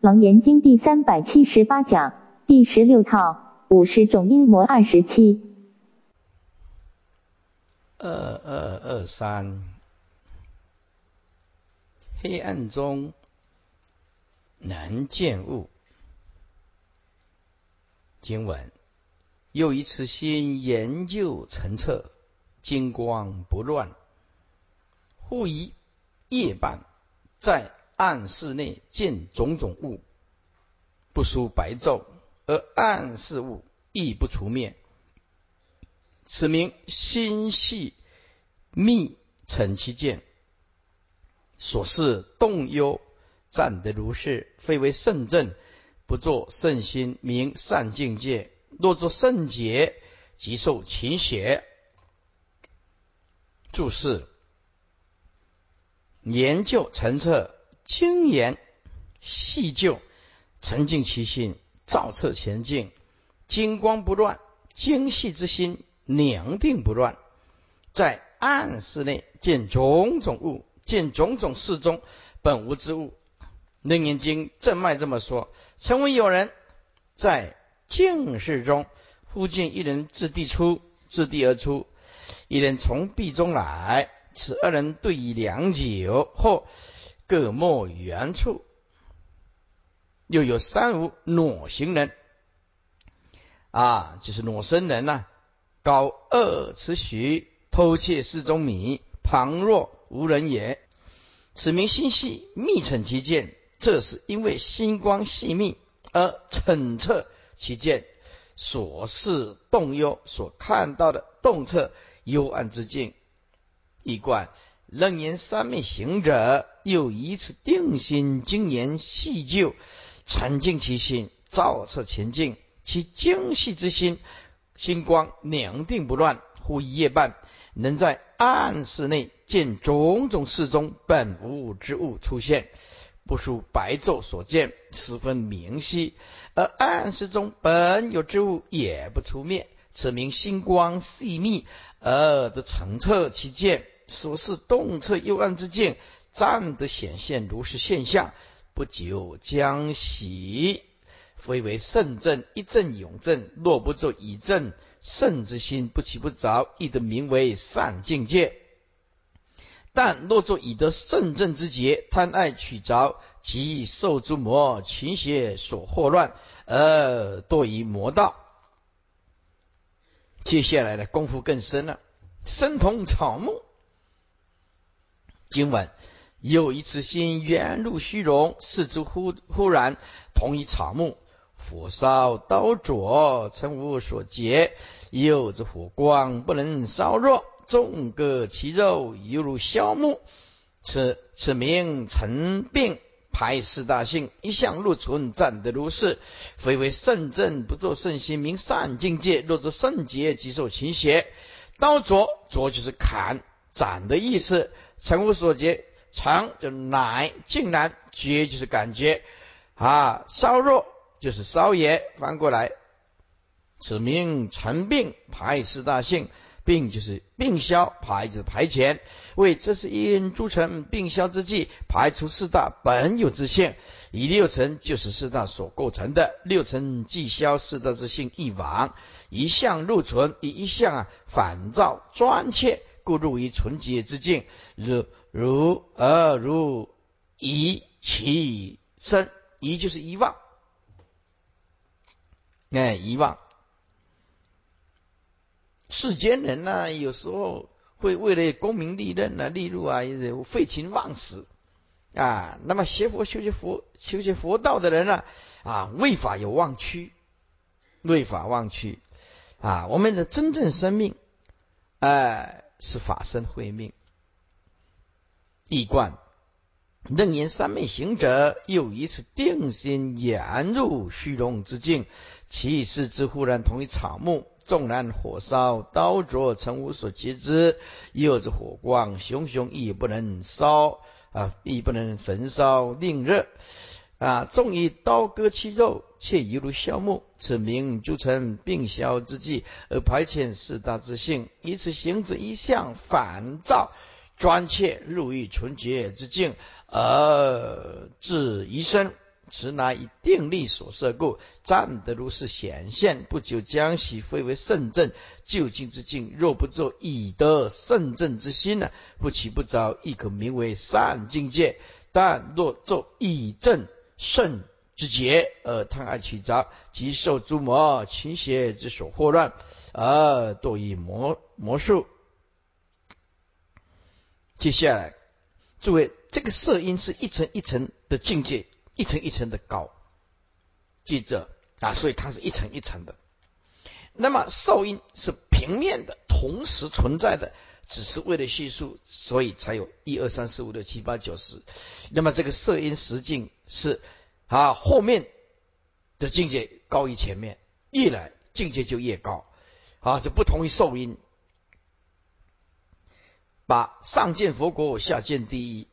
楞严经第三百七十八讲第十六套五十种阴魔二十七。二二二三，黑暗中难见物。经文又一次心研究澄澈，金光不乱。忽一夜半，在暗室内见种种物，不输白昼，而暗室物亦不除灭。此名心系密成其见，所示动忧，暂得如是，非为圣正，不作圣心，名善境界。若作圣洁，即受勤血。注释：研究澄澈，精研细究，沉静其心，照彻前进，精光不乱，精细之心。宁定不乱，在暗室内见种种物，见种种事中本无之物。楞严经正脉这么说：曾闻有人在静室中，忽见一人自地出，自地而出；一人从壁中来。此二人对弈良久后，各莫原处。又有三无裸行人，啊，就是裸身人呐。高二尺许，偷窃室中米，旁若无人也。此名心细密澄其见，这是因为星光细密而澄澈其见，所视动幽，所看到的动彻幽暗之境。一贯楞严三昧行者，又以此定心精研细究，沉静其心，照彻前进，其精细之心。星光宁定不乱，忽一夜半，能在暗室内见种种事中本无之物出现，不输白昼所见，十分明晰；而暗室中本有之物也不出面，此名星光细密而得澄澈其见，所示动彻幽暗之境，暂得显现如是现象，不久将喜。非为圣正，一正永正。若不作以正圣之心，不起不着，亦得名为善境界。但若作以得圣正之节，贪爱取着，即受诸魔群邪所惑乱，而堕于魔道。接下来的功夫更深了，身同草木。今晚有一次心缘入虚荣，四肢忽忽然同一草木。火烧刀灼，曾无所结；又之火光不能烧热，纵割其肉，犹如削木。此此名成病，排四大性，一向入存，暂得如是。非为圣正，不作圣心，名善境界。若作圣洁，即受勤邪。刀灼灼就是砍斩的意思。曾无所结，常就乃竟然结就是感觉啊，烧热。就是烧也，翻过来，此名成病排四大性，病就是病消，排就是排遣，为这是因诸尘病消之际，排除四大本有之性，以六尘就是四大所构成的，六尘既消，四大之性亦亡，一向入存，以一向啊反照专切，故入于纯洁之境，如如而如遗其身，遗就是遗忘。哎，遗忘。世间人呢，有时候会为了功名利刃啊、利禄啊，废寝忘食啊。那么学佛、修习佛、修习佛道的人呢，啊，为法有忘躯，为法忘躯啊。我们的真正生命，哎，是法身慧命，一贯。楞严三昧行者，又一次定心言入虚荣之境，其事之忽然同于草木，纵然火烧刀灼，曾无所及之；又之火光熊熊，亦不能烧啊，亦不能焚烧令热。啊。纵以刀割其肉，却犹如削木。此名诸尘病消之际，而排遣四大之性，以此行之一向反照。专切入于纯洁之境，而至一生此乃以定力所设故，暂得如是显现。不久将喜非为圣正究竟之境。若不作以得圣正之心呢？不起不着，亦可名为善境界。但若作以正圣之节，而贪爱取杂，即受诸魔倾邪之所惑乱，而堕以魔魔术。接下来，诸位，这个色音是一层一层的境界。一层一层的高，记着啊，所以它是一层一层的。那么受音是平面的，同时存在的，只是为了叙述，所以才有一二三四五六七八九十。那么这个色音实境是啊，后面的境界高于前面，越来境界就越高啊，这不同于受音。把上见佛国，下见第一。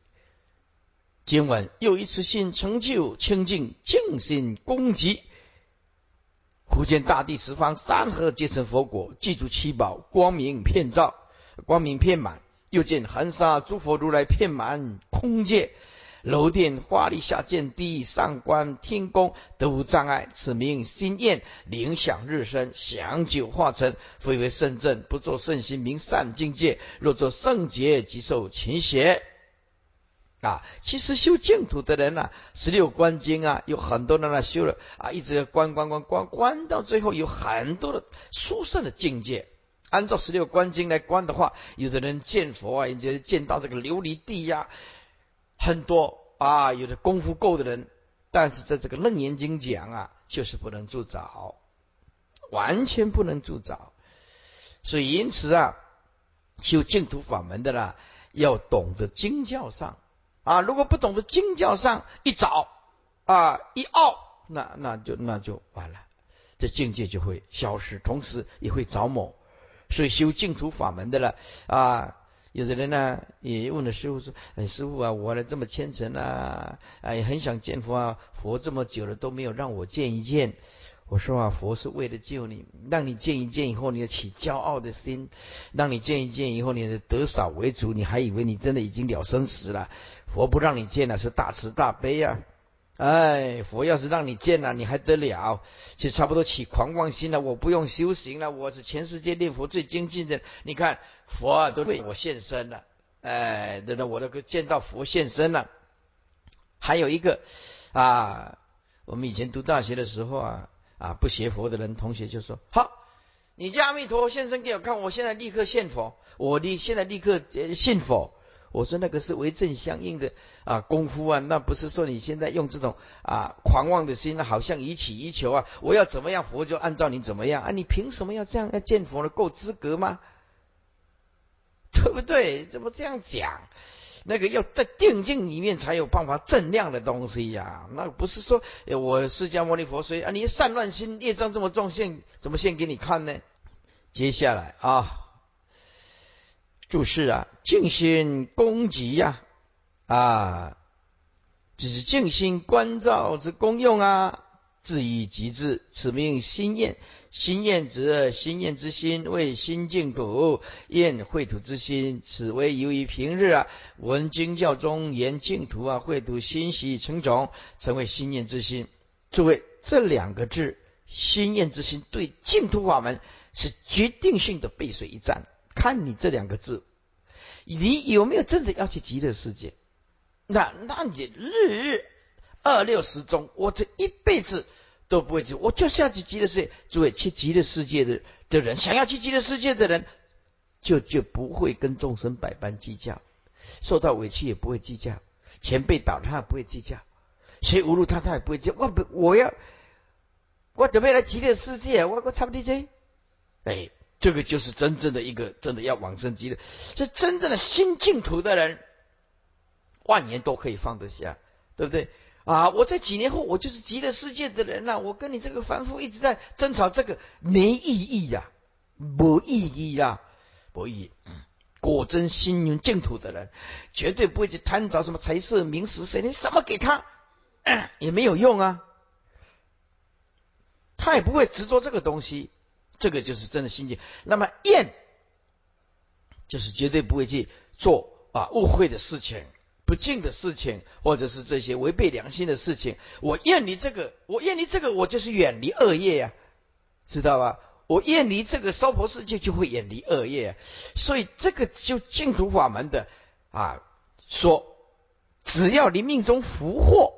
今晚又一次性成就清净净心功绩，福见大地十方山河皆成佛果，记住七宝光明遍照，光明遍满。又见恒沙诸佛如来遍满空界，楼殿华丽下见地上观天宫得无障碍，此名心愿灵想日生，享久化成，非为圣正，不作圣心名善境界，若作圣劫即受勤邪。啊，其实修净土的人呐，十六观经啊，有很多人呢修了啊，一直观观观观观，到最后有很多的殊胜的境界。按照十六观经来观的话，有的人见佛啊，有的人见到这个琉璃地呀，很多啊，有的功夫够的人，但是在这个楞严经讲啊，就是不能助早，完全不能助早。所以因此啊，修净土法门的啦，要懂得经教上。啊，如果不懂得经教上一找啊一拗，那那就那就完了，这境界就会消失，同时也会着魔。所以修净土法门的了啊，有的人呢也问了师傅说：“哎，师傅啊，我呢这么虔诚啊，哎，很想见佛啊，佛这么久了都没有让我见一见。”我说啊，佛是为了救你，让你见一见以后，你要起骄傲的心；让你见一见以后，你的得少为主，你还以为你真的已经了生死了。佛不让你见了，是大慈大悲呀！哎，佛要是让你见了，你还得了？就差不多起狂妄心了。我不用修行了，我是全世界念佛最精进的。你看，佛啊，都为我现身了。哎，等等，我都见到佛现身了。还有一个啊，我们以前读大学的时候啊。啊，不学佛的人，同学就说：“好，你叫阿弥陀佛现身给我看，我现在立刻现佛，我立现在立刻信佛。”我说：“那个是为正相应的啊功夫啊，那不是说你现在用这种啊狂妄的心，好像以起以求啊，我要怎么样佛就按照你怎么样啊？你凭什么要这样要见佛呢？够资格吗？对不对？怎么这样讲？”那个要在定境里面才有办法正量的东西呀，那不是说我释迦牟尼佛说啊，你善乱心业障这么重，现怎么现给你看呢？接下来啊，注释啊，静心功极呀，啊，这是静心观照之功用啊。至以极致，此名心念。心念则心念之心为心净土，念秽土之心。此为由于平日啊，闻经教中言净土啊，秽土欣喜成种，成为心念之心。诸位，这两个字“心念之心”对净土法门是决定性的背水一战。看你这两个字，你有没有真的要去极乐世界？那那你日日。二六十中，我这一辈子都不会去，我就是要去极乐世界。诸位，去极乐世界的的人，想要去极乐世界的人，就就不会跟众生百般计较，受到委屈也不会计较，钱被倒他也不会计较，谁侮辱他他也不会计较。我不，我要，我准备来极乐世界，我我差不多这，哎，这个就是真正的一个真的要往生极乐，是真正的新净土的人，万年都可以放得下，对不对？啊！我在几年后，我就是极乐世界的人了。我跟你这个凡夫一直在争吵，这个没意义呀，没意义呀，没意义。果真心灵净土的人，绝对不会去贪着什么财色名食色，你什么给他也没有用啊。他也不会执着这个东西，这个就是真的心境。那么厌，就是绝对不会去做啊误会的事情。不敬的事情，或者是这些违背良心的事情，我厌离这个，我厌离这个，我就是远离恶业呀，知道吧？我厌离这个娑婆世界，就会远离恶业，所以这个就净土法门的啊，说只要你命中福祸，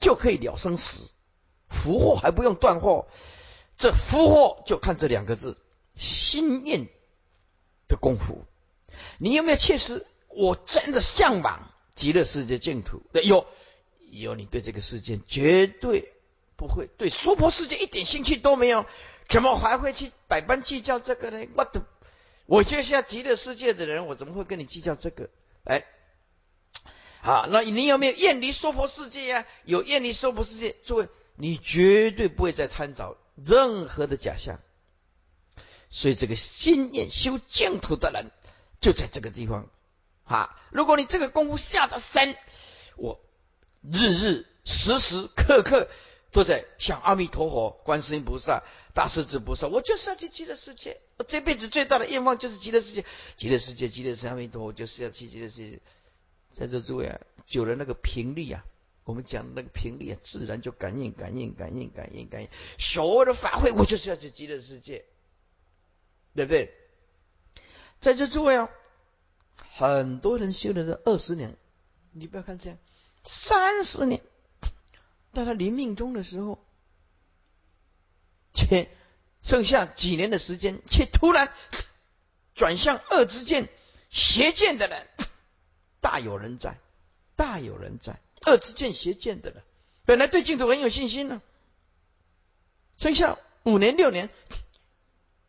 就可以了生死，福祸还不用断祸，这福祸就看这两个字，心念的功夫，你有没有切实？我真的向往。极乐世界净土，有有你对这个世界绝对不会对娑婆世界一点兴趣都没有，怎么还会去百般计较这个呢？我的，我就像极乐世界的人，我怎么会跟你计较这个？哎，好，那你有没有厌离娑婆世界呀？有厌离娑婆世界，诸位，你绝对不会再贪着任何的假象。所以这个心念修净土的人，就在这个地方。啊！如果你这个功夫下得深，我日日时时刻刻都在想阿弥陀佛、观世音菩萨、大势至菩萨，我就是要去极乐世界。我这辈子最大的愿望就是极乐世界，极乐世界，极乐世界，阿弥陀佛，就是要去极乐世界。在这诸位啊，久了那个频率啊，我们讲那个频率啊，自然就感应、感应、感应、感应、感应。所有的法会，我就是要去极乐世界，对不对？在这诸位啊。很多人修的是二十年，你不要看这样，三十年，到他临命终的时候，却剩下几年的时间，却突然转向恶之见、邪见的人，大有人在，大有人在，二之见、邪见的了，本来对净土很有信心呢，剩下五年六年，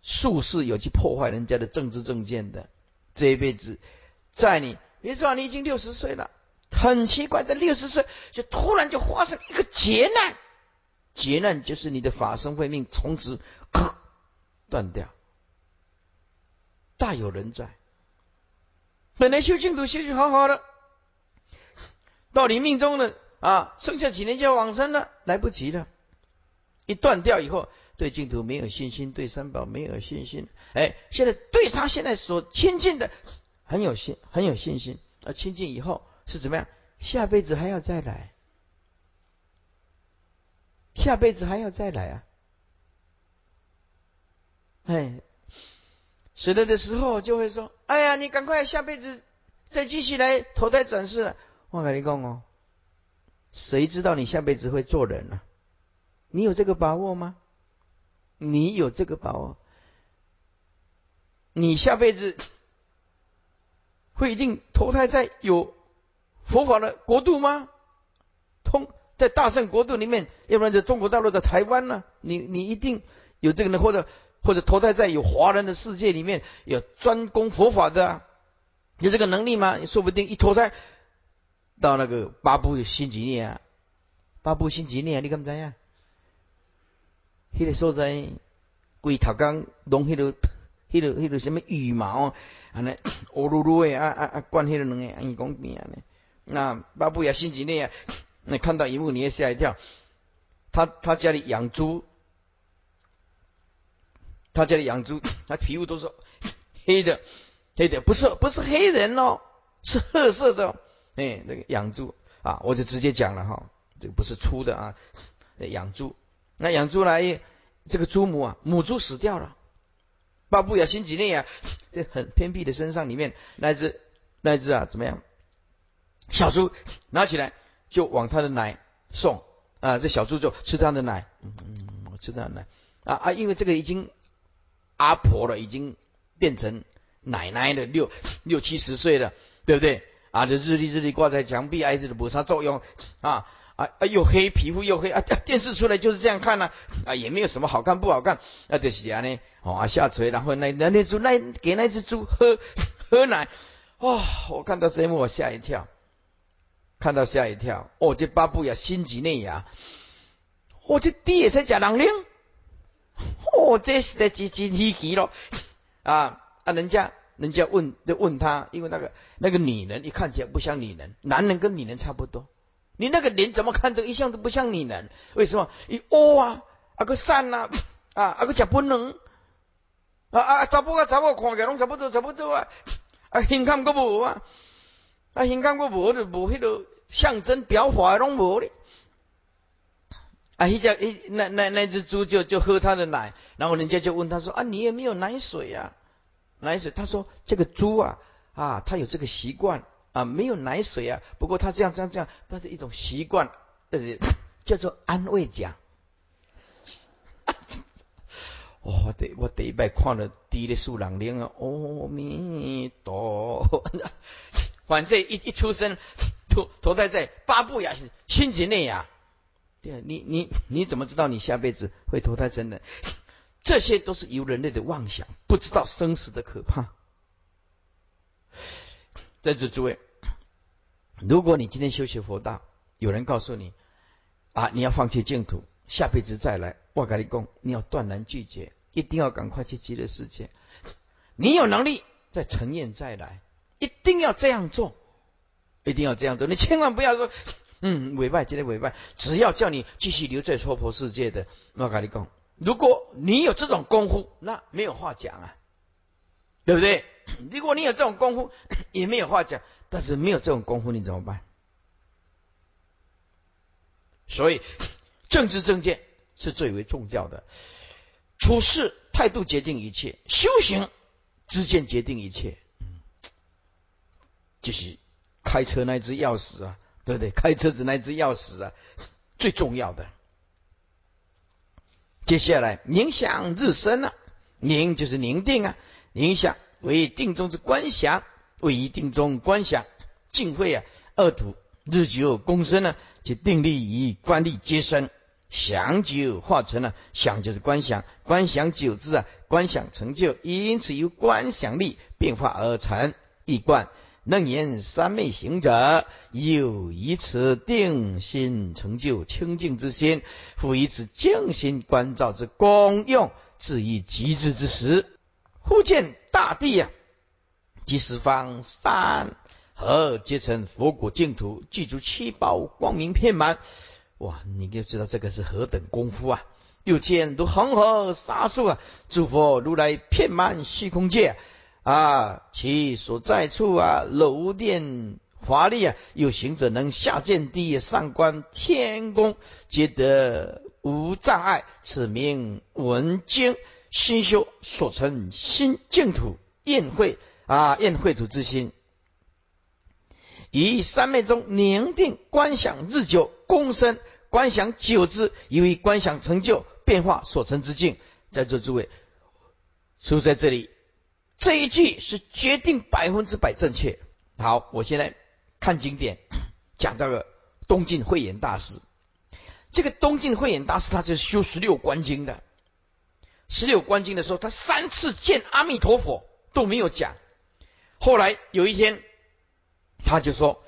术士有去破坏人家的政治政见的，这一辈子。在你，比如说你已经六十岁了，很奇怪，在六十岁就突然就发生一个劫难，劫难就是你的法身慧命从此断掉，大有人在。本来修净土修修好好的，到你命中了啊，剩下几年就要往生了，来不及了，一断掉以后，对净土没有信心，对三宝没有信心，哎，现在对他现在所亲近的。很有信，很有信心。而亲近以后是怎么样？下辈子还要再来，下辈子还要再来啊！哎，死了的时候就会说：“哎呀，你赶快下辈子再继续来投胎转世了。”我跟你讲哦，谁知道你下辈子会做人呢？你有这个把握吗？你有这个把握？你下辈子？会一定投胎在有佛法的国度吗？通在大圣国度里面，要不然在中国大陆的台湾呢？你你一定有这个呢，或者或者投胎在有华人的世界里面，有专攻佛法的，有这个能力吗？你说不定一投胎到那个八部新几内啊，八部新几内啊，你敢知呀？那个所在，龟头刚弄迄个。迄个迄个什么羽毛，安尼 乌噜噜的啊啊啊，灌迄个两个安尼讲边安尼。那巴布亚新几内啊，你看到一幕你也吓一跳。他他家里养猪，他家里养猪，他皮肤都是黑的，黑的不是不是黑人哦，是褐色的。哎，那个养猪啊，我就直接讲了哈，这个不是粗的啊，养猪。那养猪来，这个猪母啊，母猪死掉了。巴布亚新几内亚，这很偏僻的山上里面，那只那只啊，怎么样？小猪拿起来就往他的奶送啊，这小猪就吃他的奶，嗯嗯，吃他的奶啊啊，因为这个已经阿婆了，已经变成奶奶了，六六七十岁了，对不对？啊，这日历日历挂在墙壁，哎，这个没啥作用啊。啊！又黑皮肤又黑啊！电视出来就是这样看呢啊，也没有什么好看不好看啊，就是这样呢。哦啊，下垂，然后那那那猪那给那只猪喝喝奶，哇！我看到这一幕我吓一跳，看到吓一跳。哦，这巴布亚新几内亚，哦，这地也是假狼灵，哦，这是在几几稀奇咯啊啊！人家人家问就问他，因为那个那个女人一看起来不像女人，男人跟女人差不多。你那个脸怎么看都一向都不像女人，为什么？一哦啊，啊个善呐，啊啊个食不能，啊啊查甫啊查某看起来拢差不多差不多啊，啊形看个无啊，啊，心肝我无就无迄个象征表法拢无咧。啊，一家一那那那只猪就就喝它的奶，然后人家就问他说啊，你也没有奶水啊？奶水？他说这个猪啊啊，它有这个习惯啊，没有奶水啊。不过它这样这样这样，它是一种习惯，呃，叫做安慰奖。我 得我第一摆看了低的树人灵啊，阿弥陀，反正一一出生投投胎在八部呀，心结内呀。对，你你你怎么知道你下辈子会投胎成人？这些都是由人类的妄想，不知道生死的可怕。在座诸位，如果你今天修习佛道，有人告诉你啊，你要放弃净土，下辈子再来，我跟你讲，你要断然拒绝，一定要赶快去极乐世界。你有能力再成愿再来，一定要这样做，一定要这样做。你千万不要说。嗯，委拜，今天委拜，只要叫你继续留在娑婆世界的，我跟你讲，如果你有这种功夫，那没有话讲啊，对不对？如果你有这种功夫，也没有话讲。但是没有这种功夫，你怎么办？所以，政治正见是最为重要的，处事态度决定一切，修行之见决定一切。就是开车那只钥匙啊。对不对？开车子那只钥匙啊，最重要的。接下来冥想日生啊，宁就是宁定啊，冥想为定中之观想，为定中观想，净慧啊，二土日久功深呢，即定力与观力皆生，想久化成了想就是观想，观想久之啊，观想成就，因此由观想力变化而成一观。能言三昧行者，又以此定心成就清净之心，复以此静心观照之功用，至于极致之时，忽见大地呀，及十方山河皆成佛果净土，具足七宝光明遍满。哇，你就知道这个是何等功夫啊！又见如恒河沙数啊，诸佛如来遍满虚空界。啊其所在处啊，楼殿华丽啊，有行者能下见地，上观天宫，皆得无障碍。此名文经心修所成新净土宴会啊，宴会土之心，以三昧中宁定观想日久，功深观想久之，以为观想成就变化所成之境。在座诸位，书在这里。这一句是决定百分之百正确。好，我现在看经典，讲到了东晋慧眼大师。这个东晋慧眼大师，他就是修十六观经的。十六观经的时候，他三次见阿弥陀佛都没有讲。后来有一天，他就说：“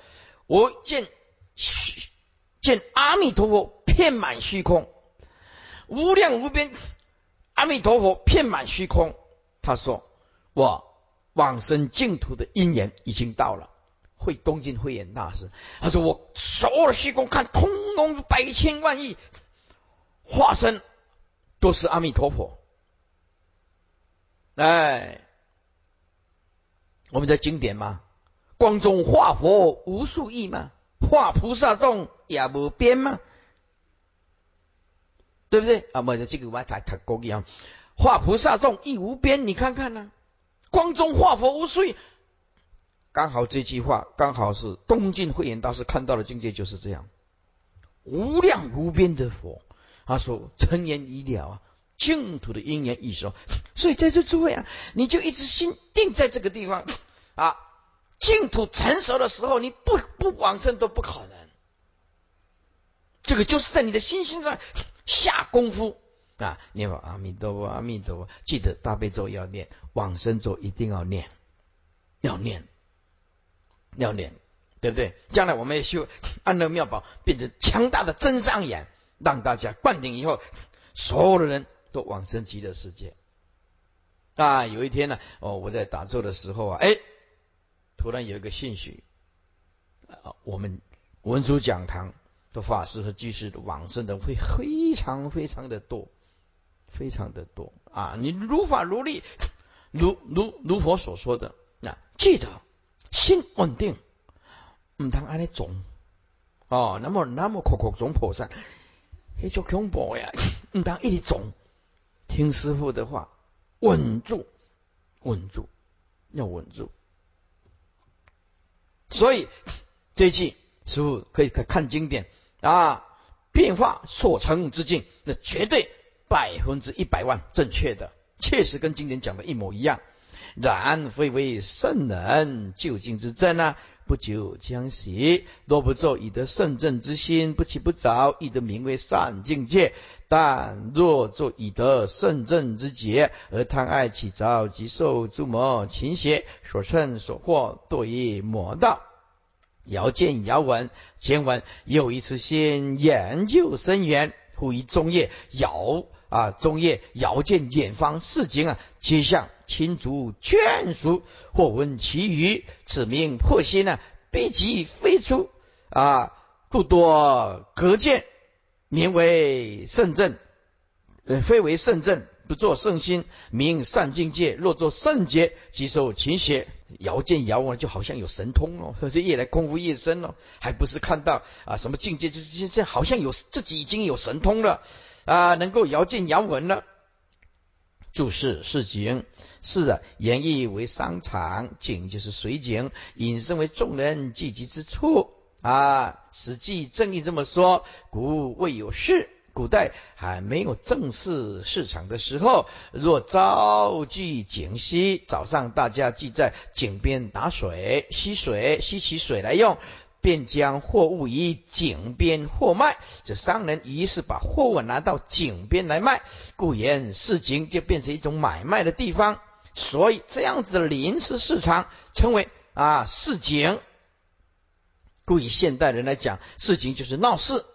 我见见阿弥陀佛遍满虚空，无量无边，阿弥陀佛遍满虚空。”他说。我往生净土的因缘已经到了。会东晋慧眼大师他说：“我所有的虚空看，通通百千万亿化身都是阿弥陀佛。”哎，我们在经典嘛，光中化佛无数亿嘛，化菩萨众也无边嘛，对不对？啊，我这个我才谈过一样，化菩萨众亦无边，你看看呢？光中化佛无数，刚好这句话刚好是东晋慧眼大师看到的境界就是这样，无量无边的佛，他说成言已了啊，净土的因缘已熟，所以在这诸位啊，你就一直心定在这个地方。啊，净土成熟的时候，你不不往生都不可能，这个就是在你的心性上下功夫。啊，念佛阿弥陀佛，阿弥陀佛，记得大悲咒要念，往生咒一定要念，要念，要念，对不对？将来我们要修安乐妙宝，变成强大的真上眼，让大家灌顶以后，所有的人都往生极乐世界。啊，有一天呢，哦，我在打坐的时候啊，哎，突然有一个信息，啊，我们文殊讲堂的法师和居士往生的会非常非常的多。非常的多啊！你如法如律，如如如佛所说的，那记得心稳定，唔通安尼总哦，那么那么苦苦总菩萨，那就恐怖呀！唔通一直总，听师傅的话，稳住，稳住，要稳住。所以 这句师傅可以看经典啊，变化所成之境，那绝对百分之一百万正确的，确实跟经典讲的一模一样。然非为圣人究竟之真啊！不久将息。若不作以得圣正之心，不起不早，亦得名为善境界。但若作以得圣正之节，而贪爱起着，即受诸魔情邪，所趁所惑，堕于魔道。遥见遥闻，前闻又一次先研究深远，故于中夜遥啊，中夜遥见远方市井啊，皆向。亲族眷属，或闻其余，此名破心呢，必即飞出啊，故多隔见，名为圣正，呃，非为圣正，不作圣心，名善境界。若作圣洁，即受勤学，遥见遥闻，就好像有神通哦，这越来功夫越深哦，还不是看到啊什么境界，这这这好像有自己已经有神通了啊，能够遥见遥闻了。注释是景，是啊，言意为商场，景就是水景，引申为众人聚集之处啊。史记正义这么说：古未有事，古代还没有正式市场的时候，若遭聚井溪，早上大家聚在井边打水、吸水、吸起水来用。便将货物以井边货卖，这商人于是把货物拿到井边来卖，故言市井就变成一种买卖的地方。所以这样子的临时市场称为啊市井。故以现代人来讲，市井就是闹市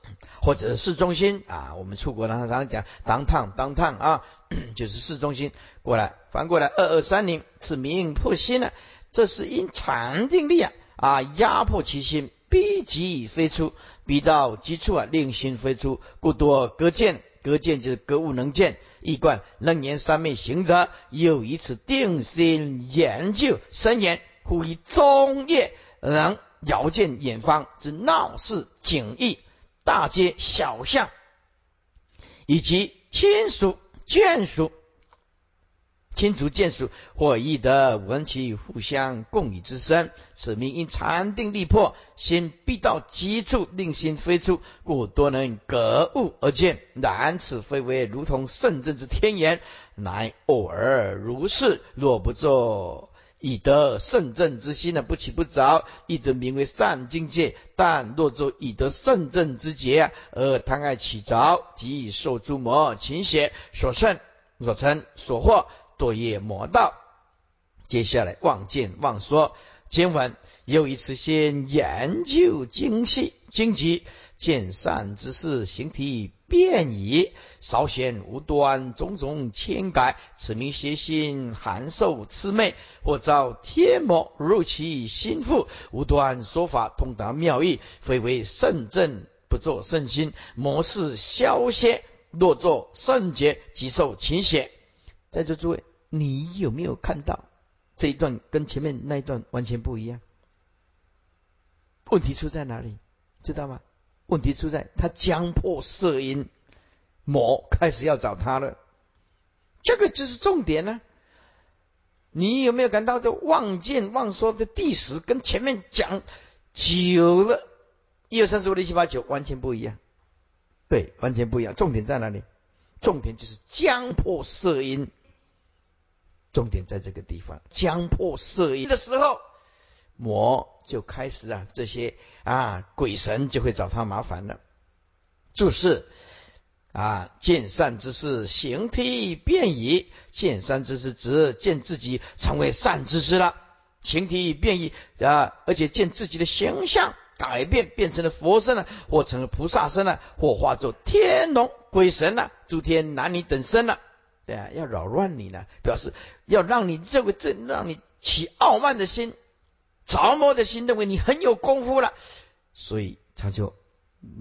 或者市中心啊。我们出国呢常常讲当趟当趟啊，就是市中心。过来翻过来二二三零，此名破心呢，这是因禅定力啊啊压迫其心。逼急飞出，逼到极处啊，令心飞出，故多隔见。隔见就是格物能见，一贯楞严三昧行者，又以此定心研究深研，忽以中夜能遥见远方之闹市景异、大街小巷，以及亲属眷属。亲族眷属或亦得闻其互相共语之声，此名因禅定力破，心必到极处，令心飞出，故多能格物而见。然此非为如同圣正之天言，乃偶尔如是。若不作以得圣正之心呢？不起不早，亦得名为善境界。但若作以得圣正之节，而贪爱起着，即受诸魔侵邪所胜、所成、所惑。堕业魔道，接下来望见望说，今晚又一次先研究精细经籍，见善之事，形体变矣，稍显无端，种种千改，此名邪心含受痴昧，或遭天魔入其心腹，无端说法通达妙义，非为圣正，不作圣心，魔事消歇，若作圣洁，即受勤血。在座诸位，你有没有看到这一段跟前面那一段完全不一样？问题出在哪里？知道吗？问题出在他将破色音，魔开始要找他了。这个就是重点呢。你有没有感到这望见望说的第十跟前面讲九了，一二三四五六七八九完全不一样？对，完全不一样。重点在哪里？重点就是将破色音。重点在这个地方，将破色音的时候，魔就开始啊，这些啊鬼神就会找他麻烦了。注释啊，见善之事，形体变异；见善之事，指见自己成为善之事了，形体变异啊，而且见自己的形象改变，变成了佛身了，或成了菩萨身了，或化作天龙鬼神了，诸天男女等身了。对啊，要扰乱你呢，表示要让你这个这让你起傲慢的心、着魔的心，认为你很有功夫了，所以他就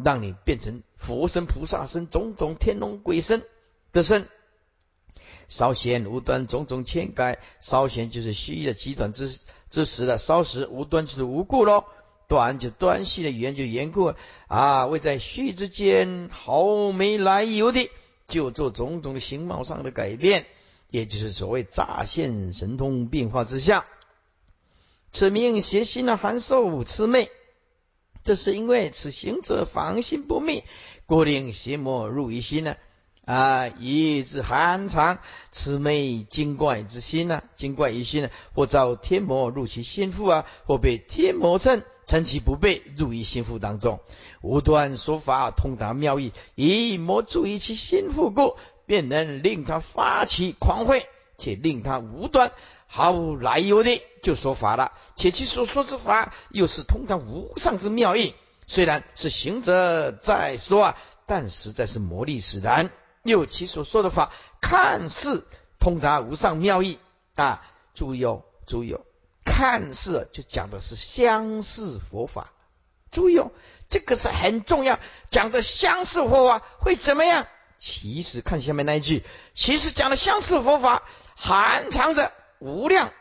让你变成佛身、菩萨身、种种天龙鬼身的身。稍显无端，种种千改。稍显就是虚的极短之之时了，稍时无端就是无故喽。短就短细的，圆就圆过啊，为在虚之间毫没来由的就做种种的形貌上的改变，也就是所谓乍现神通变化之下，此名邪心的函受魑魅。这是因为此行者防心不灭，故令邪魔入于心呢。啊，以致寒藏魑魅精怪之心呢，精怪于心呢，或遭天魔入其心腹啊，或被天魔趁趁其不备入于心腹当中，无端说法通达妙义，以魔注于其心腹故，便能令他发起狂慧，且令他无端毫无来由的就说法了，且其所说之法又是通达无上之妙义，虽然是行者在说啊，但实在是魔力使然。又其所说的法，看似通达无上妙义啊！注意哦，注意哦，看似就讲的是相似佛法。注意哦，这个是很重要，讲的相似佛法会怎么样？其实看下面那一句，其实讲的相似佛法含藏着无量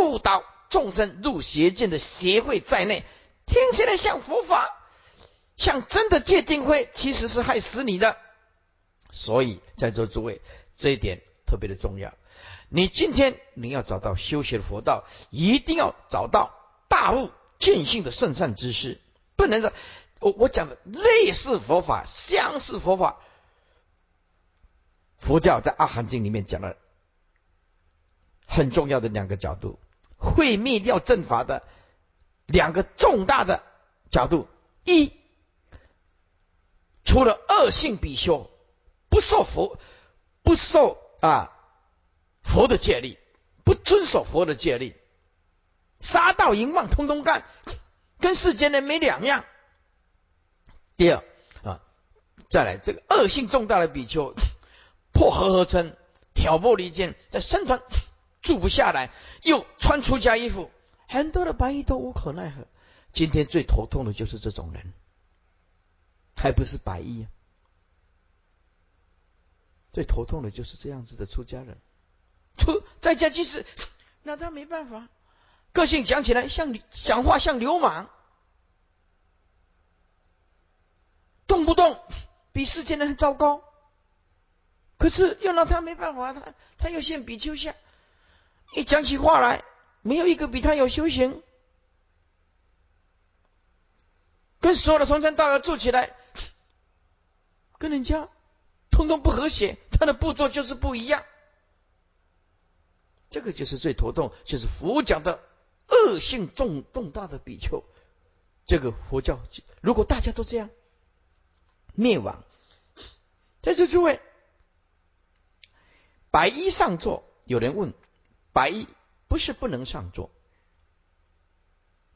误导众生入邪见的邪会在内，听起来像佛法，像真的戒定慧，其实是害死你的。所以，在座诸位，这一点特别的重要。你今天你要找到修学的佛道，一定要找到大悟见性的圣善知识，不能说我我讲的类似佛法、相似佛法。佛教在《阿含经》里面讲了很重要的两个角度，会灭掉正法的两个重大的角度：一，除了恶性比丘。不受佛，不受啊佛的戒律，不遵守佛的戒律，杀盗淫妄通通干，跟世间人没两样。第二啊，再来这个恶性重大的比丘，破和合称，挑拨离间，在僧团住不下来，又穿出家衣服，很多的白衣都无可奈何。今天最头痛的就是这种人，还不是白衣。最头痛的就是这样子的出家人，出在家即使那他没办法，个性讲起来像讲话像流氓，动不动比世间人还糟糕，可是又拿他没办法，他他又现比丘相，一讲起话来，没有一个比他有修行，跟所有的从山道友住起来，跟人家。通通不和谐，他的步骤就是不一样。这个就是最头痛，就是佛讲的恶性重重大的比丘。这个佛教如果大家都这样灭亡，在这诸位，白衣上座，有人问：白衣不是不能上座，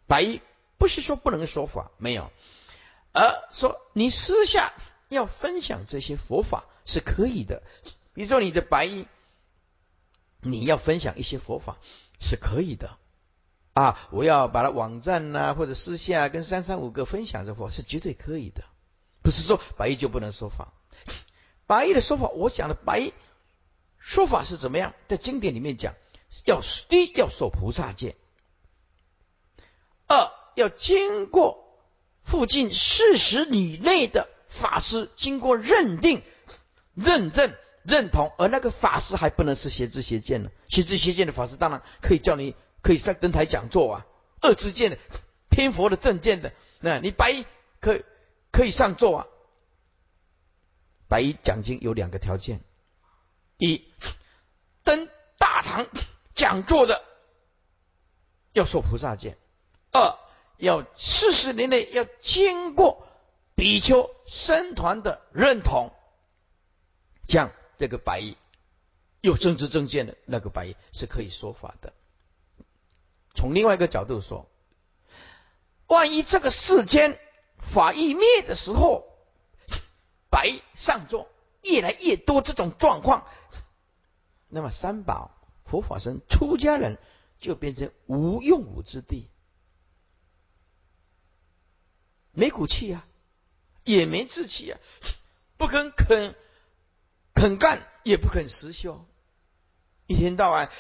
白衣不是说不能说法，没有，而说你私下要分享这些佛法。是可以的，比如说你的白衣，你要分享一些佛法是可以的啊！我要把它网站呐或者私下跟三三五个分享这佛是绝对可以的，不是说白衣就不能说法。白衣的说法，我讲的白衣说法是怎么样？在经典里面讲，要第一要受菩萨戒，二要经过附近四十里内的法师经过认定。认证认同，而那个法师还不能是邪知邪见呢。邪知邪见的法师当然可以叫你可以上登台讲座啊。恶知见的偏佛的正见的，那你白衣可可以上座啊。白衣讲经有两个条件：一登大堂讲座的要受菩萨戒；二要四十年内要经过比丘僧团的认同。像这个白衣有政治正见的那个白衣是可以说法的。从另外一个角度说，万一这个世间法一灭的时候，白上座越来越多这种状况，那么三宝佛法僧出家人就变成无用武之地，没骨气啊，也没志气啊，不肯肯。肯干也不肯实修，一天到晚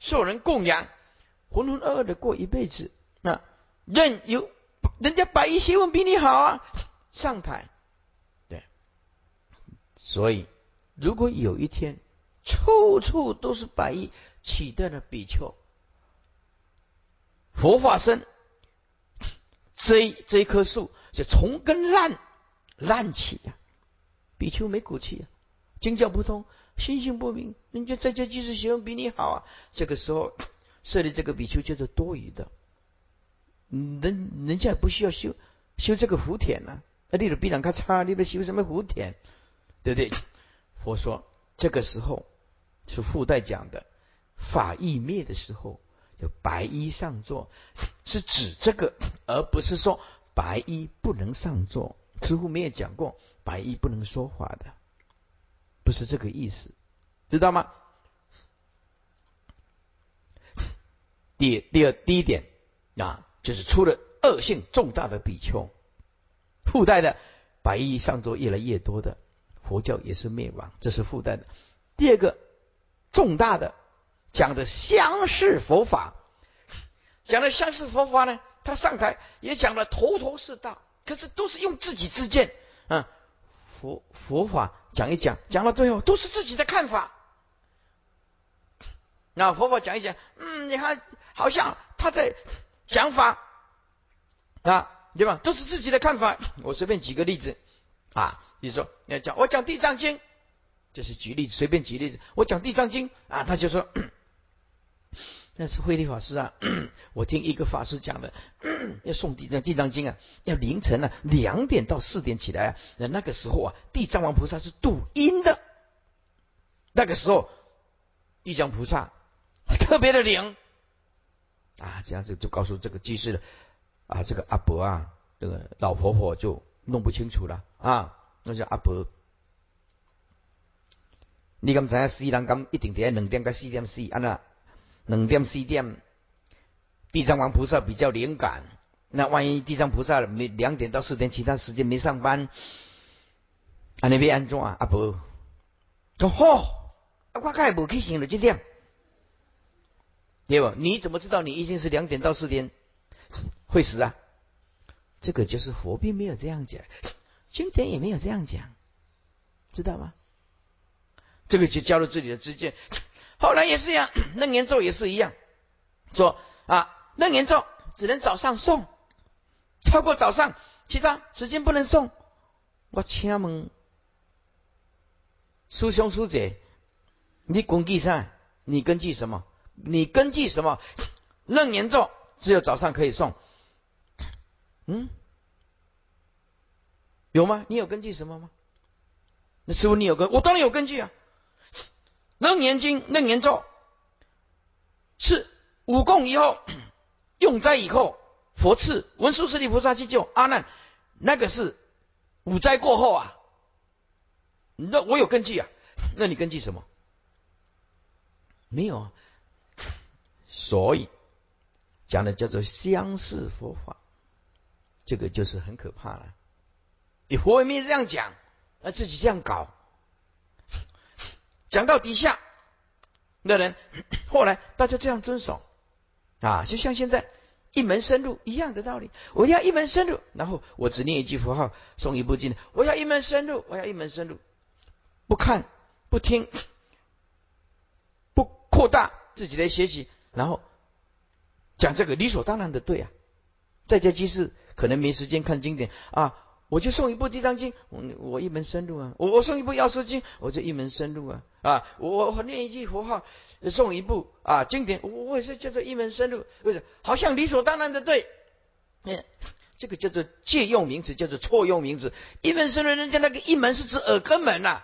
受人供养，浑浑噩噩的过一辈子。那任由人家白衣学问比你好啊，上台。对，所以如果有一天处处都是白衣取代了比丘，佛法僧这这一棵树就从根烂烂起呀，比丘没骨气啊，经教不通，心性不明，人家在家居士学问比你好啊，这个时候设立这个比丘就是多余的。人人家不需要修修这个福田呐，那你的比人较差，你不修什么福田，对不对？佛说这个时候是附带讲的，法意灭的时候，就白衣上座，是指这个，而不是说白衣不能上座。似乎没有讲过白衣不能说法的，不是这个意思，知道吗？第第二第一点啊。就是出了恶性重大的比丘，附带的白衣上座越来越多的佛教也是灭亡，这是附带的。第二个重大的讲的相似佛法，讲的相似佛法呢，他上台也讲的头头是道，可是都是用自己之见啊，佛佛法讲一讲，讲到最后都是自己的看法。那佛法讲一讲，嗯，你看好像他在。讲法啊，对吧？都是自己的看法。我随便举个例子啊，比如说你要讲我讲《地藏经》，这是举例子，随便举例子。我讲《地藏经》啊，他就说 那是慧律法师啊。我听一个法师讲的，要诵《地藏地藏经》啊，要凌晨啊两点到四点起来啊。那那个时候啊，地藏王菩萨是度阴的，那个时候地藏菩萨 特别的灵。啊，这样子就告诉这个居士了，啊，这个阿伯啊，这个老婆婆就弄不清楚了啊。那叫阿伯，你敢知影死人敢一定在两点到四点死？安那冷点四点，地藏王菩萨比较灵感。那万一地藏菩萨没两点到四点，其他时间没上班，啊那边安怎啊？阿伯好，我开无去想了这点。对吧？你怎么知道你一定是两点到四点会死啊？这个就是佛并没有这样讲，经典也没有这样讲，知道吗？这个就交了自己的知见。后来也是一样，楞严咒也是一样，说啊，楞严咒只能早上诵，超过早上其他时间不能诵。我请问师兄师姐，你根据啥？你根据什么？你根据什么？楞严咒只有早上可以诵，嗯，有吗？你有根据什么吗？那师傅，你有根？我当然有根据啊。楞严经、楞严咒是五供以后 用斋以后，佛赐文殊师利菩萨去救阿难，那个是五斋过后啊。那我有根据啊。那你根据什么？没有啊。所以讲的叫做相似佛法，这个就是很可怕了。你佛也没这样讲，而自己这样搞，讲到底下的人，后来大家这样遵守啊，就像现在一门深入一样的道理。我要一门深入，然后我只念一句符号，诵一部经。我要一门深入，我要一门深入，不看不听，不扩大自己的学习。然后讲这个理所当然的对啊，在家居士可能没时间看经典啊，我就送一部地藏经，我我一门深入啊，我我送一部药师经，我就一门深入啊。啊，我我念一句佛号，送一部啊经典，我我也是叫做一门深入，不是好像理所当然的对，嗯，这个叫做借用名词，叫做错用名词，一门深入，人家那个一门是指耳根门呐，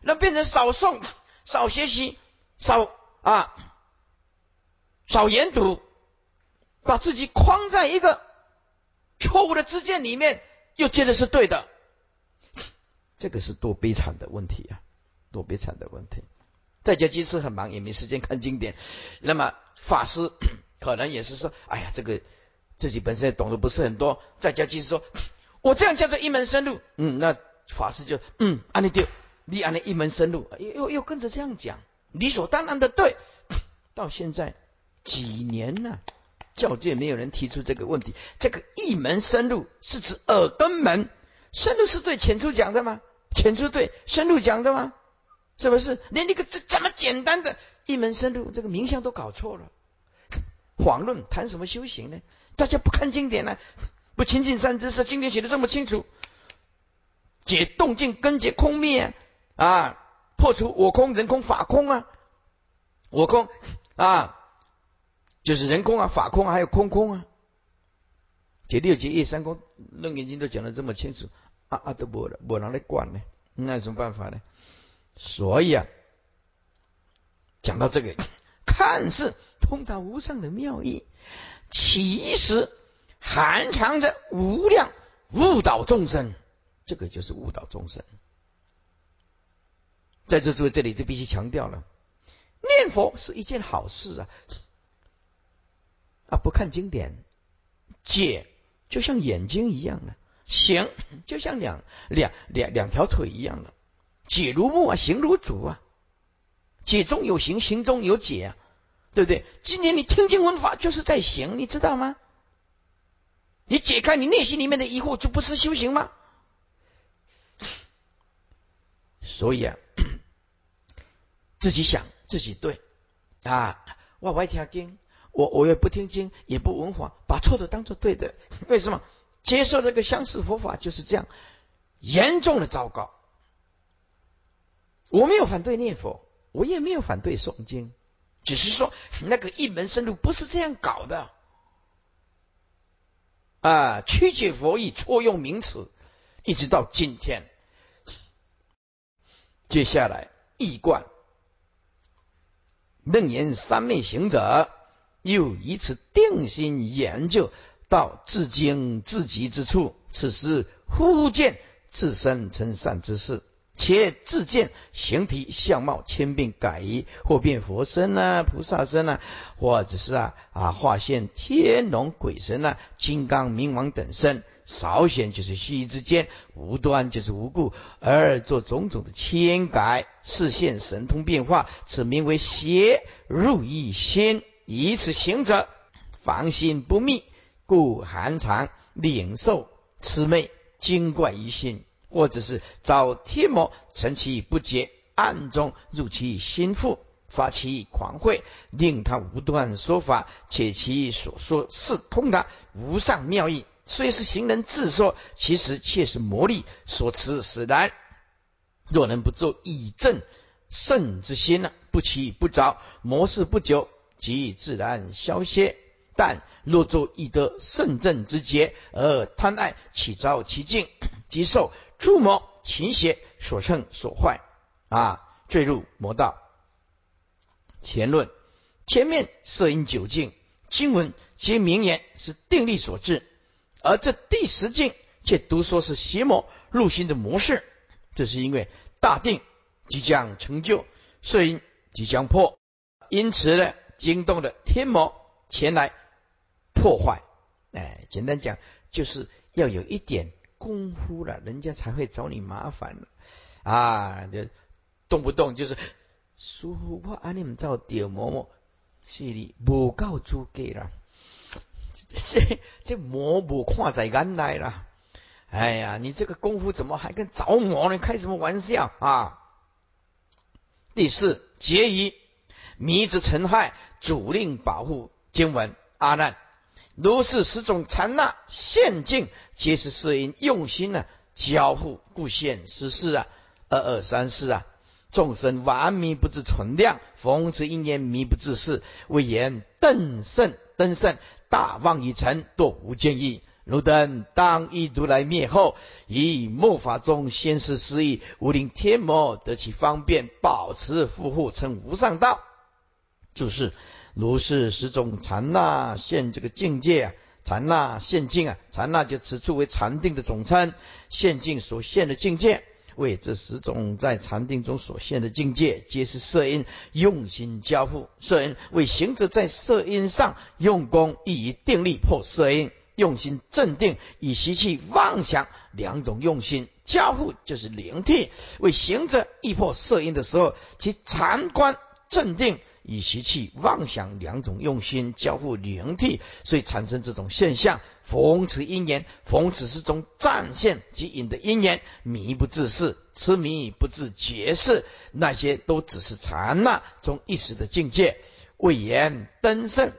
那变成少诵少学习少啊。少研读，把自己框在一个错误的知见里面，又觉得是对的，这个是多悲惨的问题啊！多悲惨的问题。在家居士很忙，也没时间看经典。那么法师 可能也是说：“哎呀，这个自己本身也懂得不是很多。”在家居士说：“ 我这样叫做一门深入。”嗯，那法师就嗯，安利丢，你安利一门深入，又又又跟着这样讲，理所当然的对。到现在。几年了？教界没有人提出这个问题。这个一门深入是指耳根门，深入是对浅出讲的吗？浅出对深入讲的吗？是不是？连那个这这么简单的一门深入，这个名相都搞错了，遑论谈什么修行呢？大家不看经典呢，不亲近三知识，经典写的这么清楚，解动静根结空灭啊，破除我空人空法空啊，我空啊。就是人空啊，法空啊，还有空空啊。解六节业三空，楞严经都讲的这么清楚，啊啊都不了，不拿来管呢，那有什么办法呢？所以啊，讲到这个，看似通达无上的妙义，其实含藏着无量误导众生，这个就是误导众生。在这诸位这里就必须强调了，念佛是一件好事啊。啊，不看经典，解就像眼睛一样的，行就像两两两两条腿一样的，解如木啊，行如竹啊，解中有行，行中有解啊，对不对？今年你听经闻法就是在行，你知道吗？你解开你内心里面的疑惑，就不是修行吗？所以啊，自己想自己对啊，我爱听经。我我也不听经，也不闻法，把错的当做对的。为什么接受这个相似佛法就是这样严重的糟糕？我没有反对念佛，我也没有反对诵经，只是说那个一门深入不是这样搞的啊！曲解佛意，错用名词，一直到今天。接下来易观楞严三昧行者。又以此定心研究到至精至极之处，此时忽见自身成善之事，且自见形体相貌千变改移，或变佛身啊、菩萨身啊，或者是啊啊化现天龙鬼神啊、金刚冥王等身，少显就是虚之间，无端就是无故而做种种的千改，视现神通变化，此名为邪入一心。以此行者，防心不密，故寒藏领受魑魅精怪于心，或者是遭天魔乘其不解，暗中入其心腹，发其狂慧，令他无端说法，且其所说是通达无上妙义，虽是行人自说，其实却是魔力所持使然。若能不做以正圣之心呢？不起不着，魔事不久。即自然消歇，但若作易得圣正之节，而贪爱起招其境，即受诸魔情邪所乘所坏，啊，坠入魔道。前论前面摄引九境经文皆名言是定力所致，而这第十境却独说是邪魔入心的模式，这是因为大定即将成就，摄引即将破，因此呢。惊动了天魔前来破坏，哎，简单讲就是要有一点功夫了，人家才会找你麻烦了啊！就动不动就是舒服我安你们造屌魔魔，是的，不告诸给了，这这魔不看在眼内了。哎呀，你这个功夫怎么还跟着魔呢？开什么玩笑啊？第四结疑。迷之尘害，主令保护经文。阿难，如是十种禅那现境，皆是摄因用心呢，交互故现实事啊。二二三四啊，众生顽迷不知存量，逢此因缘迷不自是，谓言邓圣登圣，大妄已成，堕无间意。如等当一如来灭后，以末法中先世失意，无令天魔得其方便，保持复护，成无上道。就是如是十种禅那现这个境界啊，禅那现境啊，禅那就此处为禅定的总称，现境所现的境界，为这十种在禅定中所现的境界，皆是色因用心交付。色因为行者在色因上用功，亦以定力破色因，用心镇定，以习气妄想两种用心交互，就是灵替。为行者易破色音的时候，其禅观镇定。以习气妄想两种用心交互灵替，所以产生这种现象。逢此因缘，逢此是中战现即引的因缘，迷不自是，痴迷不自觉是，那些都只是刹那中一时的境界。未言登圣，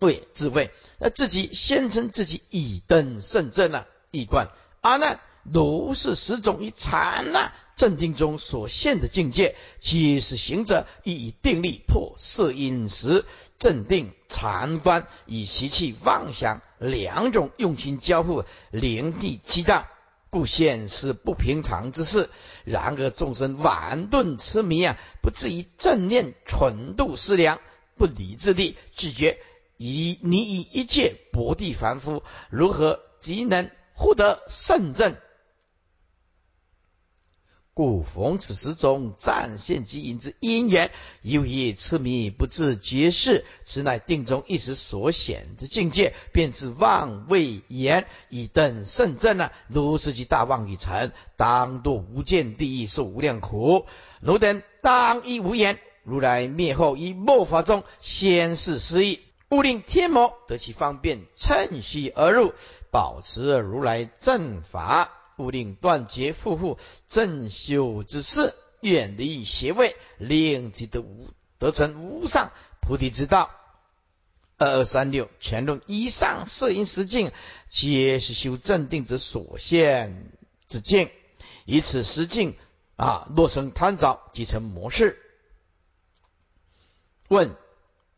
未智慧，那自己先称自己已登圣正了，一贯阿难。如是十种以禅那镇定中所现的境界，即是行者亦以定力破色因时镇定禅观，以习气妄想两种用心交互，灵地激荡，故现是不平常之事。然而众生顽钝痴迷啊，不至于正念纯度思量，不理智地拒绝。以你以一切薄地凡夫，如何即能获得圣正？故逢此时中暂现即引之因缘，由于痴迷不自觉事，此乃定中一时所显之境界，便是妄未言以登圣正啊！如是即大妄已成，当堕无间地狱，受无量苦。汝等当亦无言。如来灭后，以末法中先是失意，勿令天魔得其方便，趁虚而入，保持如来正法。不令断绝夫妇正修之事，远离邪位，令其得无得成无上菩提之道。二二三六全论以上摄因实境，皆是修正定之所现之境。以此实境啊，落生贪着，即成模式。问。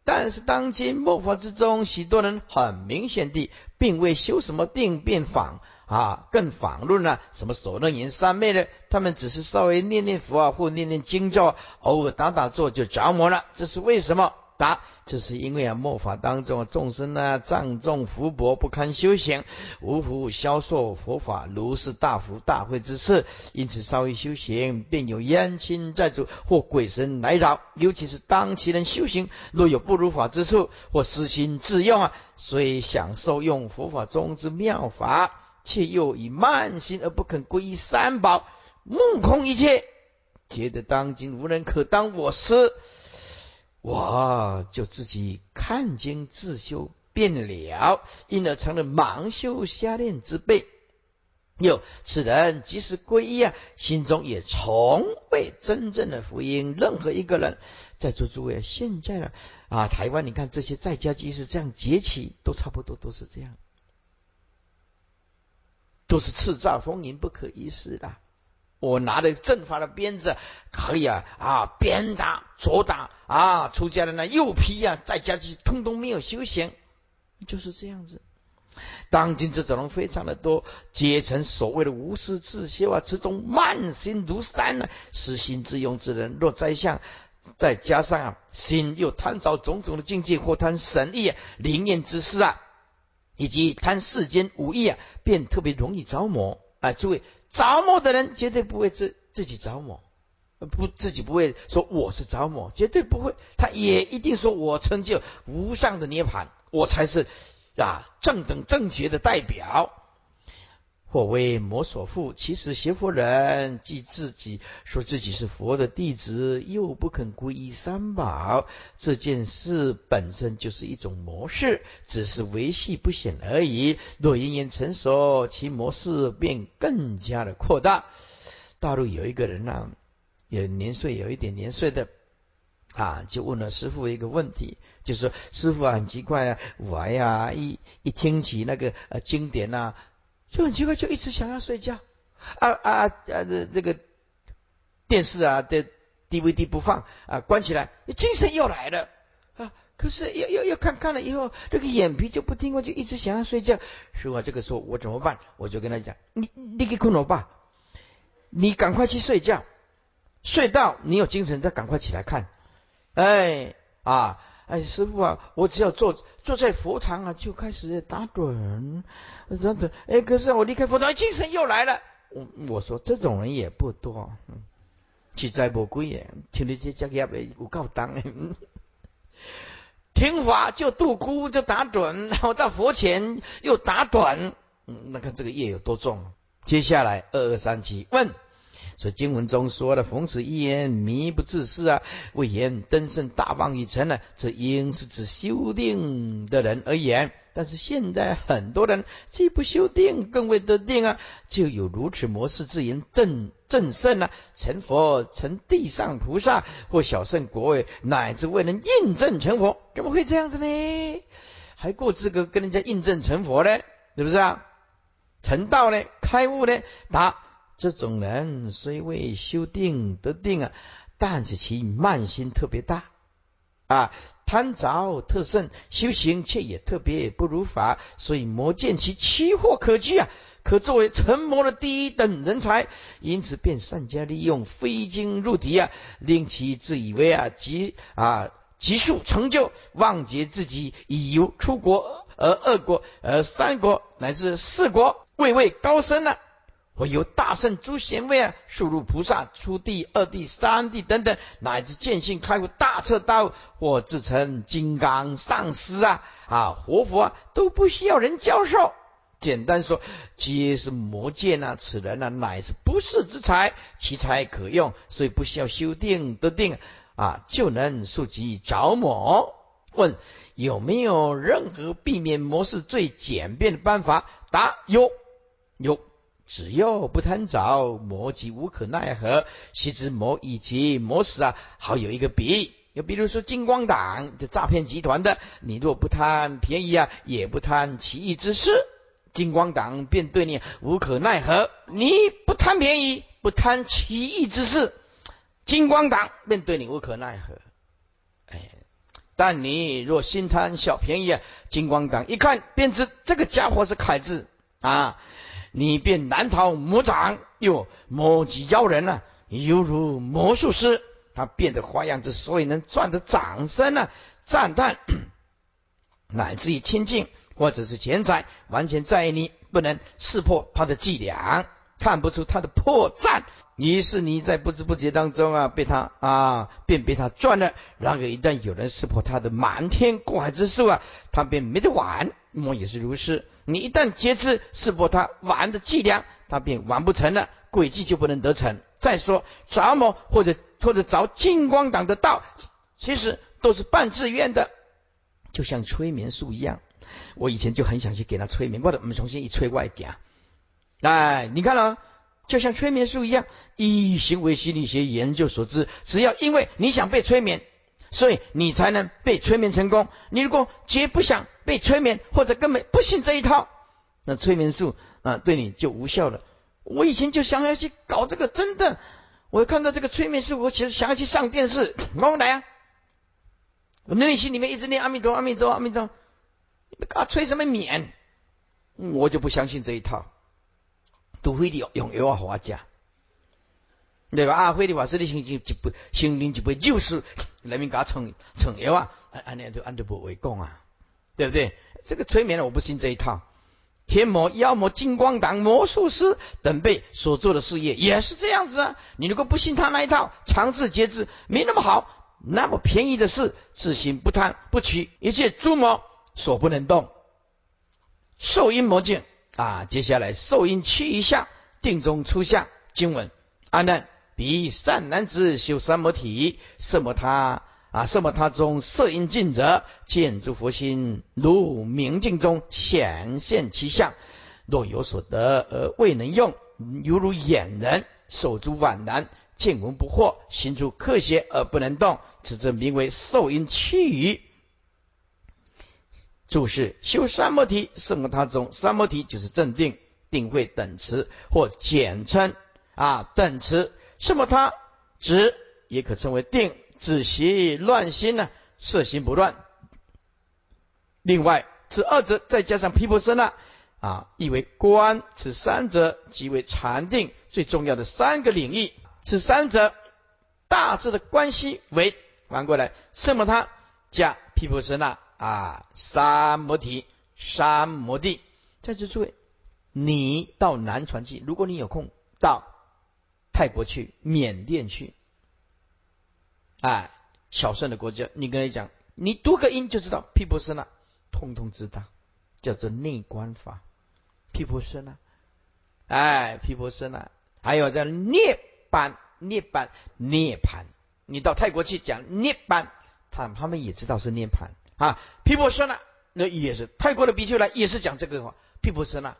但是当今末法之中，许多人很明显地，并未修什么定变法啊，更仿论了什么所论言三昧的？他们只是稍微念念佛啊，或念念经咒，偶尔打打坐就着魔了，这是为什么？答：这是因为啊，末法当中众生呢，障重福薄，不堪修行，无福消受佛法如是大福大慧之事，因此稍微修行，便有冤亲债主或鬼神来扰。尤其是当其人修行若有不如法之处，或私心自用啊，虽享受用佛法中之妙法，却又以慢心而不肯皈依三宝，目空一切，觉得当今无人可当我师。我就自己看经自修变了，因而成了盲修瞎练之辈。又此人即使皈依啊，心中也从未真正的福音。任何一个人，在座诸位，现在呢啊，台湾你看这些在家即使这样崛起，都差不多都是这样，都是叱咤风云、不可一世的。我拿着正法的鞭子，可以啊啊，鞭打、左打啊，出家人呢右劈啊，在家就通通没有修行，就是这样子。当今这种人非常的多，皆成所谓的无师自修啊，这种慢心如山呢，失心自用之人，若再相，再加上啊，心又贪着种种的境界，或贪神意、灵验之事啊，以及贪世间武艺啊，便特别容易着魔啊，诸位。着魔的人绝对不会自自己着魔，不自己不会说我是着魔，绝对不会。他也一定说我成就无上的涅槃，我才是啊正等正觉的代表。或为魔所缚，其实邪佛人既自己说自己是佛的弟子，又不肯皈依三宝，这件事本身就是一种模式，只是维系不显而已。若因缘成熟，其模式便更加的扩大。大陆有一个人呢，有年岁有一点年岁的啊，就问了师傅一个问题，就说师傅啊，很奇怪啊，我呀一一听起那个呃经典呐。就很奇怪，就一直想要睡觉，啊啊啊！这这个电视啊这 DVD 不放啊，关起来，精神又来了啊！可是要要要看看了以后，这个眼皮就不听话，就一直想要睡觉。师傅这个时候我怎么办？我就跟他讲：你你给困了吧，你赶快去睡觉，睡到你有精神再赶快起来看。哎啊！哎，师傅啊，我只要坐坐在佛堂啊，就开始打盹，打盹。哎，可是我离开佛堂，精神又来了。我我说这种人也不多，奇在不贵耶。听你这讲也有够当。听法就度孤就打盹，然后到佛前又打盹。嗯，那看这个业有多重。接下来二二三七问。所以经文中说的“逢此一言，迷不自是”啊，谓言登圣大放于成呢，这应是指修定的人而言。但是现在很多人既不修定，更未得定啊，就有如此模式自言正正圣啊，成佛成地上菩萨或小圣国位，乃至未能印证成佛，怎么会这样子呢？还够资格跟人家印证成佛呢？是不是啊？成道呢？开悟呢？答：这种人虽未修定得定啊，但是其慢心特别大啊。贪着特甚，修行却也特别不如法，所以魔见其奇货可居啊，可作为成魔的第一等人才，因此便善加利用，飞经入敌啊，令其自以为啊极啊极速成就，忘记自己已由出国而二国而三国乃至四国，位位高升了。或有大圣诸贤位啊，速入菩萨、初地、二地、三地等等，乃至见性开悟大彻大悟，或自成金刚上师啊啊，活佛啊，都不需要人教授。简单说，皆是魔剑啊，此人啊，乃是不世之才，其才可用，所以不需要修定得定啊，就能速及着魔。问有没有任何避免魔事最简便的办法？答有，有。只要不贪着，魔即无可奈何。须知魔以及魔死啊，好有一个比喻。又比如说金光党这诈骗集团的，你若不贪便宜啊，也不贪奇异之事，金光党便对你无可奈何。你不贪便宜，不贪奇异之事，金光党便对你无可奈何。哎，但你若心贪小便宜啊，金光党一看便知这个家伙是凯子啊。你便难逃魔掌，哟，魔及妖人啊，犹如魔术师，他变的花样之所以能赚得掌声呢，赞叹，乃至于亲近或者是钱财，完全在于你不能识破他的伎俩，看不出他的破绽。于是你在不知不觉当中啊，被他啊，便被他赚了。然而一旦有人识破他的瞒天过海之术啊，他便没得玩。魔也是如是。你一旦截知识破他玩的伎俩，他便玩不成了，诡计就不能得逞。再说着魔或者或者着金光党的道，其实都是半自愿的，就像催眠术一样。我以前就很想去给他催眠，或者我们重新一催外点。哎，你看了，就像催眠术一样，以行为心理学研究所知，只要因为你想被催眠。所以你才能被催眠成功。你如果绝不想被催眠，或者根本不信这一套，那催眠术啊对你就无效了。我以前就想要去搞这个，真的，我看到这个催眠术，我其实想要去上电视。我来啊！我内心里面一直念阿弥陀阿弥陀阿弥陀，啊催什么眠？我就不相信这一套，都会的用药啊，家。对吧？阿辉的话是你心就就不心灵就不就是人民给他称称药啊？按按那都按都不为供啊，对不对？这个催眠我不信这一套。天魔、妖魔、金光党、魔术师等辈所做的事业也是这样子啊。你如果不信他那一套，强制节制没那么好，那么便宜的事，自行不贪不取，一切诸魔所不能动。受阴魔镜啊，接下来受阴趋一下，定中出相经文阿难。彼善男子修三摩体，色摩他啊，色摩他中色因尽者，见诸佛心如明镜中显现其相。若有所得而未能用，犹如眼人手足宛然，见闻不惑，行出客邪而不能动，此则名为受因趋于。注释：修三摩体，色摩他中三摩体就是正定、定慧等词，或简称啊等词。什么？它指也可称为定，止息乱心呢？色心不乱。另外，此二者再加上毗婆舍那啊，意为观。此三者即为禅定最重要的三个领域。此三者大致的关系为：反过来，什么？它加毗婆舍那啊，三摩提、三摩地。在此诸位，你到南传去，如果你有空到。泰国去，缅甸去，哎，小圣的国家，你跟他讲，你读个音就知道，毗婆舍那，通通知道，叫做内观法，毗婆舍那，哎，毗婆舍那，还有在涅槃，涅槃，涅槃。你到泰国去讲涅槃，他他们也知道是涅槃啊。毗婆舍那那也是泰国的比丘来也是讲这个话，毗婆舍那。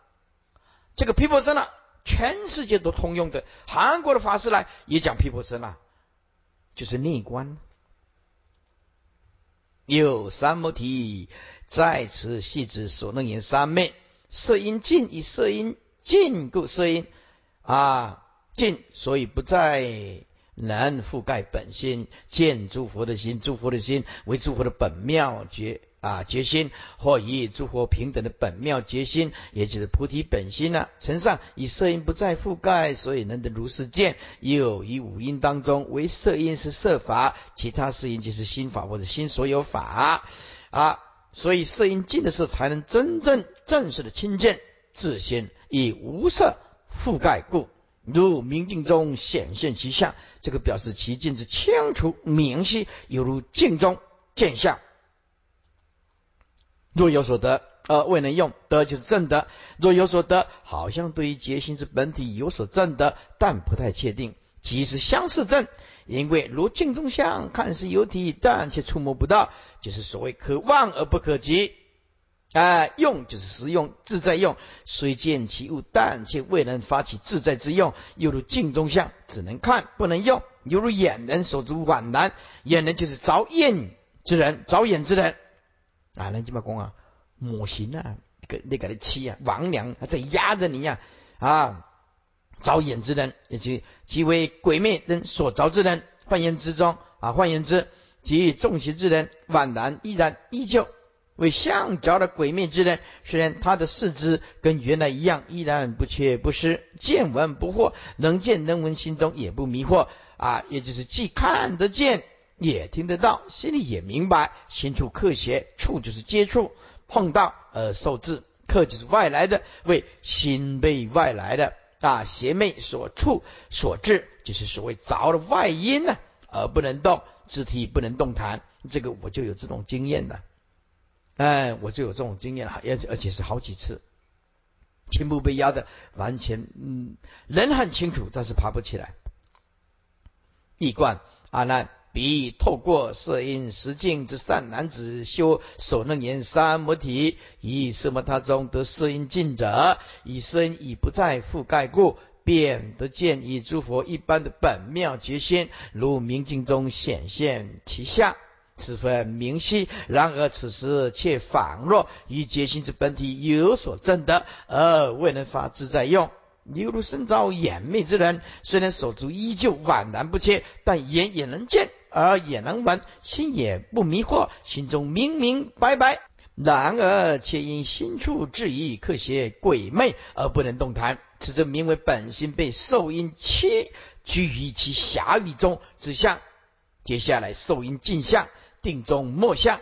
这个毗婆舍那全世界都通用的，韩国的法师来也讲毗婆舍那，就是内观。有三摩提在此系指所能言三昧，色音尽以色音尽故色音啊尽，所以不在能覆盖本心，见诸佛的心，诸佛的心为诸佛的本妙觉。啊，决心或以诸佛平等的本妙决心，也就是菩提本心呢。承上以色音不再覆盖，所以能得如是见。又以五音当中为色音是色法，其他色音就是心法或者心所有法啊。所以色音尽的时候，才能真正正式的亲见自心，以无色覆盖故，如明镜中显现其相。这个表示其镜之清楚明晰，犹如镜中见相。若有所得而未能用，得就是正德；若有所得，好像对于觉心之本体有所正德，但不太确定，即是相似正。因为如镜中相，看似有体，但却触摸不到，就是所谓可望而不可及。哎，用就是实用自在用，虽见其物，但却未能发起自在之用。又如镜中相，只能看不能用，犹如眼人所足宛然。眼人就是着眼之人，着眼之人。啊，人怎么讲啊？母形啊，个那个的妻啊，王娘在压着你呀！啊，招眼之人，也即即为鬼魅人所着之人。换言之中啊，换言之，即众邪之人，宛然依然依旧为相着的鬼魅之人。虽然他的四肢跟原来一样，依然不缺不失，见闻不惑，能见能闻，心中也不迷惑啊，也就是既看得见。也听得到，心里也明白。心处克邪，处就是接触、碰到而受制，克就是外来的，为心被外来的啊邪魅所触所致，就是所谓着了外因呢，而不能动，肢体不能动弹。这个我就有这种经验的，哎，我就有这种经验了，而且而且是好几次，全部被压的完全嗯，人很清楚，但是爬不起来。一贯阿难。彼透过色音实境之善男子修所能言三摩提，以色摩他中得色音尽者，以身已不再覆盖故，便得见以诸佛一般的本妙觉心，如明镜中显现其相，此分明晰。然而此时却仿若与觉心之本体有所证得，而未能发自在用。犹如身遭眼昧之人，虽然手足依旧宛然不切，但眼也能见。而也能闻，心也不迷惑，心中明明白白。然而却因心处质疑克邪鬼魅而不能动弹，此则名为本心被受阴切居于其狭域中之相。接下来受因镜相，定中莫相。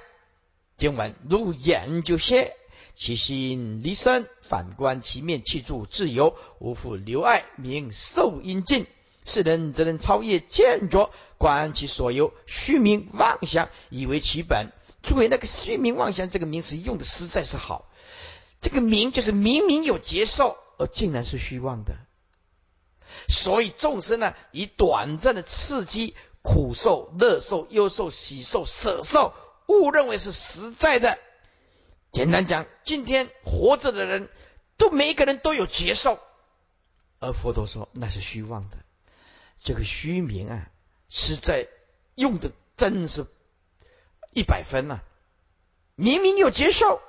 经文如眼就歇，其心离身，反观其面气住自由，无复留爱，名受阴尽。世人则能超越见着，观其所有虚名妄想，以为其本。诸位，那个虚名妄想这个名词用的实在是好。这个名就是明明有接受，而竟然是虚妄的。所以众生呢，以短暂的刺激，苦受、乐受、忧受、喜受、舍受，误认为是实在的。简单讲，今天活着的人都每一个人都有接受，而佛陀说那是虚妄的。这个虚名啊，实在用的真是一百分呐！明明有接受，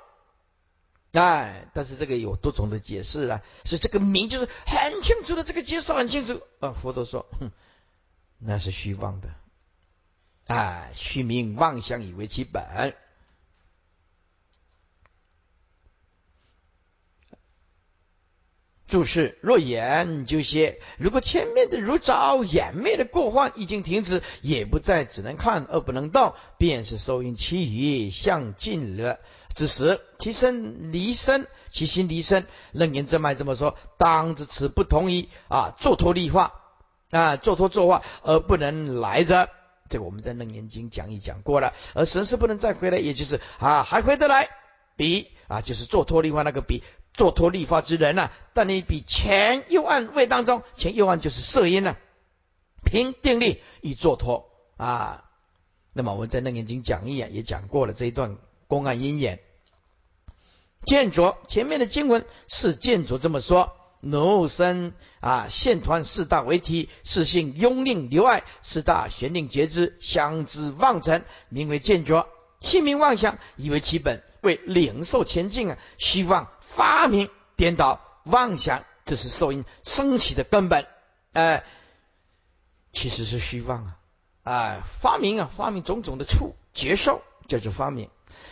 哎，但是这个有多种的解释啊。所以这个名就是很清楚的，这个接受很清楚啊。佛陀说，哼，那是虚妄的，哎，虚名妄想以为其本。注释：若眼就歇，如果前面的如照眼昧的过患已经停止，也不再只能看而不能动，便是收音其余向尽了之时，其身离身，其心离身。楞严正脉这么说：当知此不同于啊，做托立化啊，做托作化而不能来者。这个我们在楞严经讲一讲过了。而神是不能再回来，也就是啊，还回得来，比啊，就是做托立化那个比。做托立法之人呢？但你比前右岸位当中，前右岸就是色音呢。凭定力以作托啊。那么我们在《楞严经》讲义啊也讲过了这一段公案因缘。见着前面的经文是见着这么说：奴身啊，现团四大为体，是性拥令留爱，四大玄令觉知，相知妄尘，名为见着。心名妄想，以为其本为领受前进啊，希望发明颠倒妄想，这是受因升起的根本。哎，其实是虚妄啊！哎，发明啊，发明种种的处接受，叫做发明。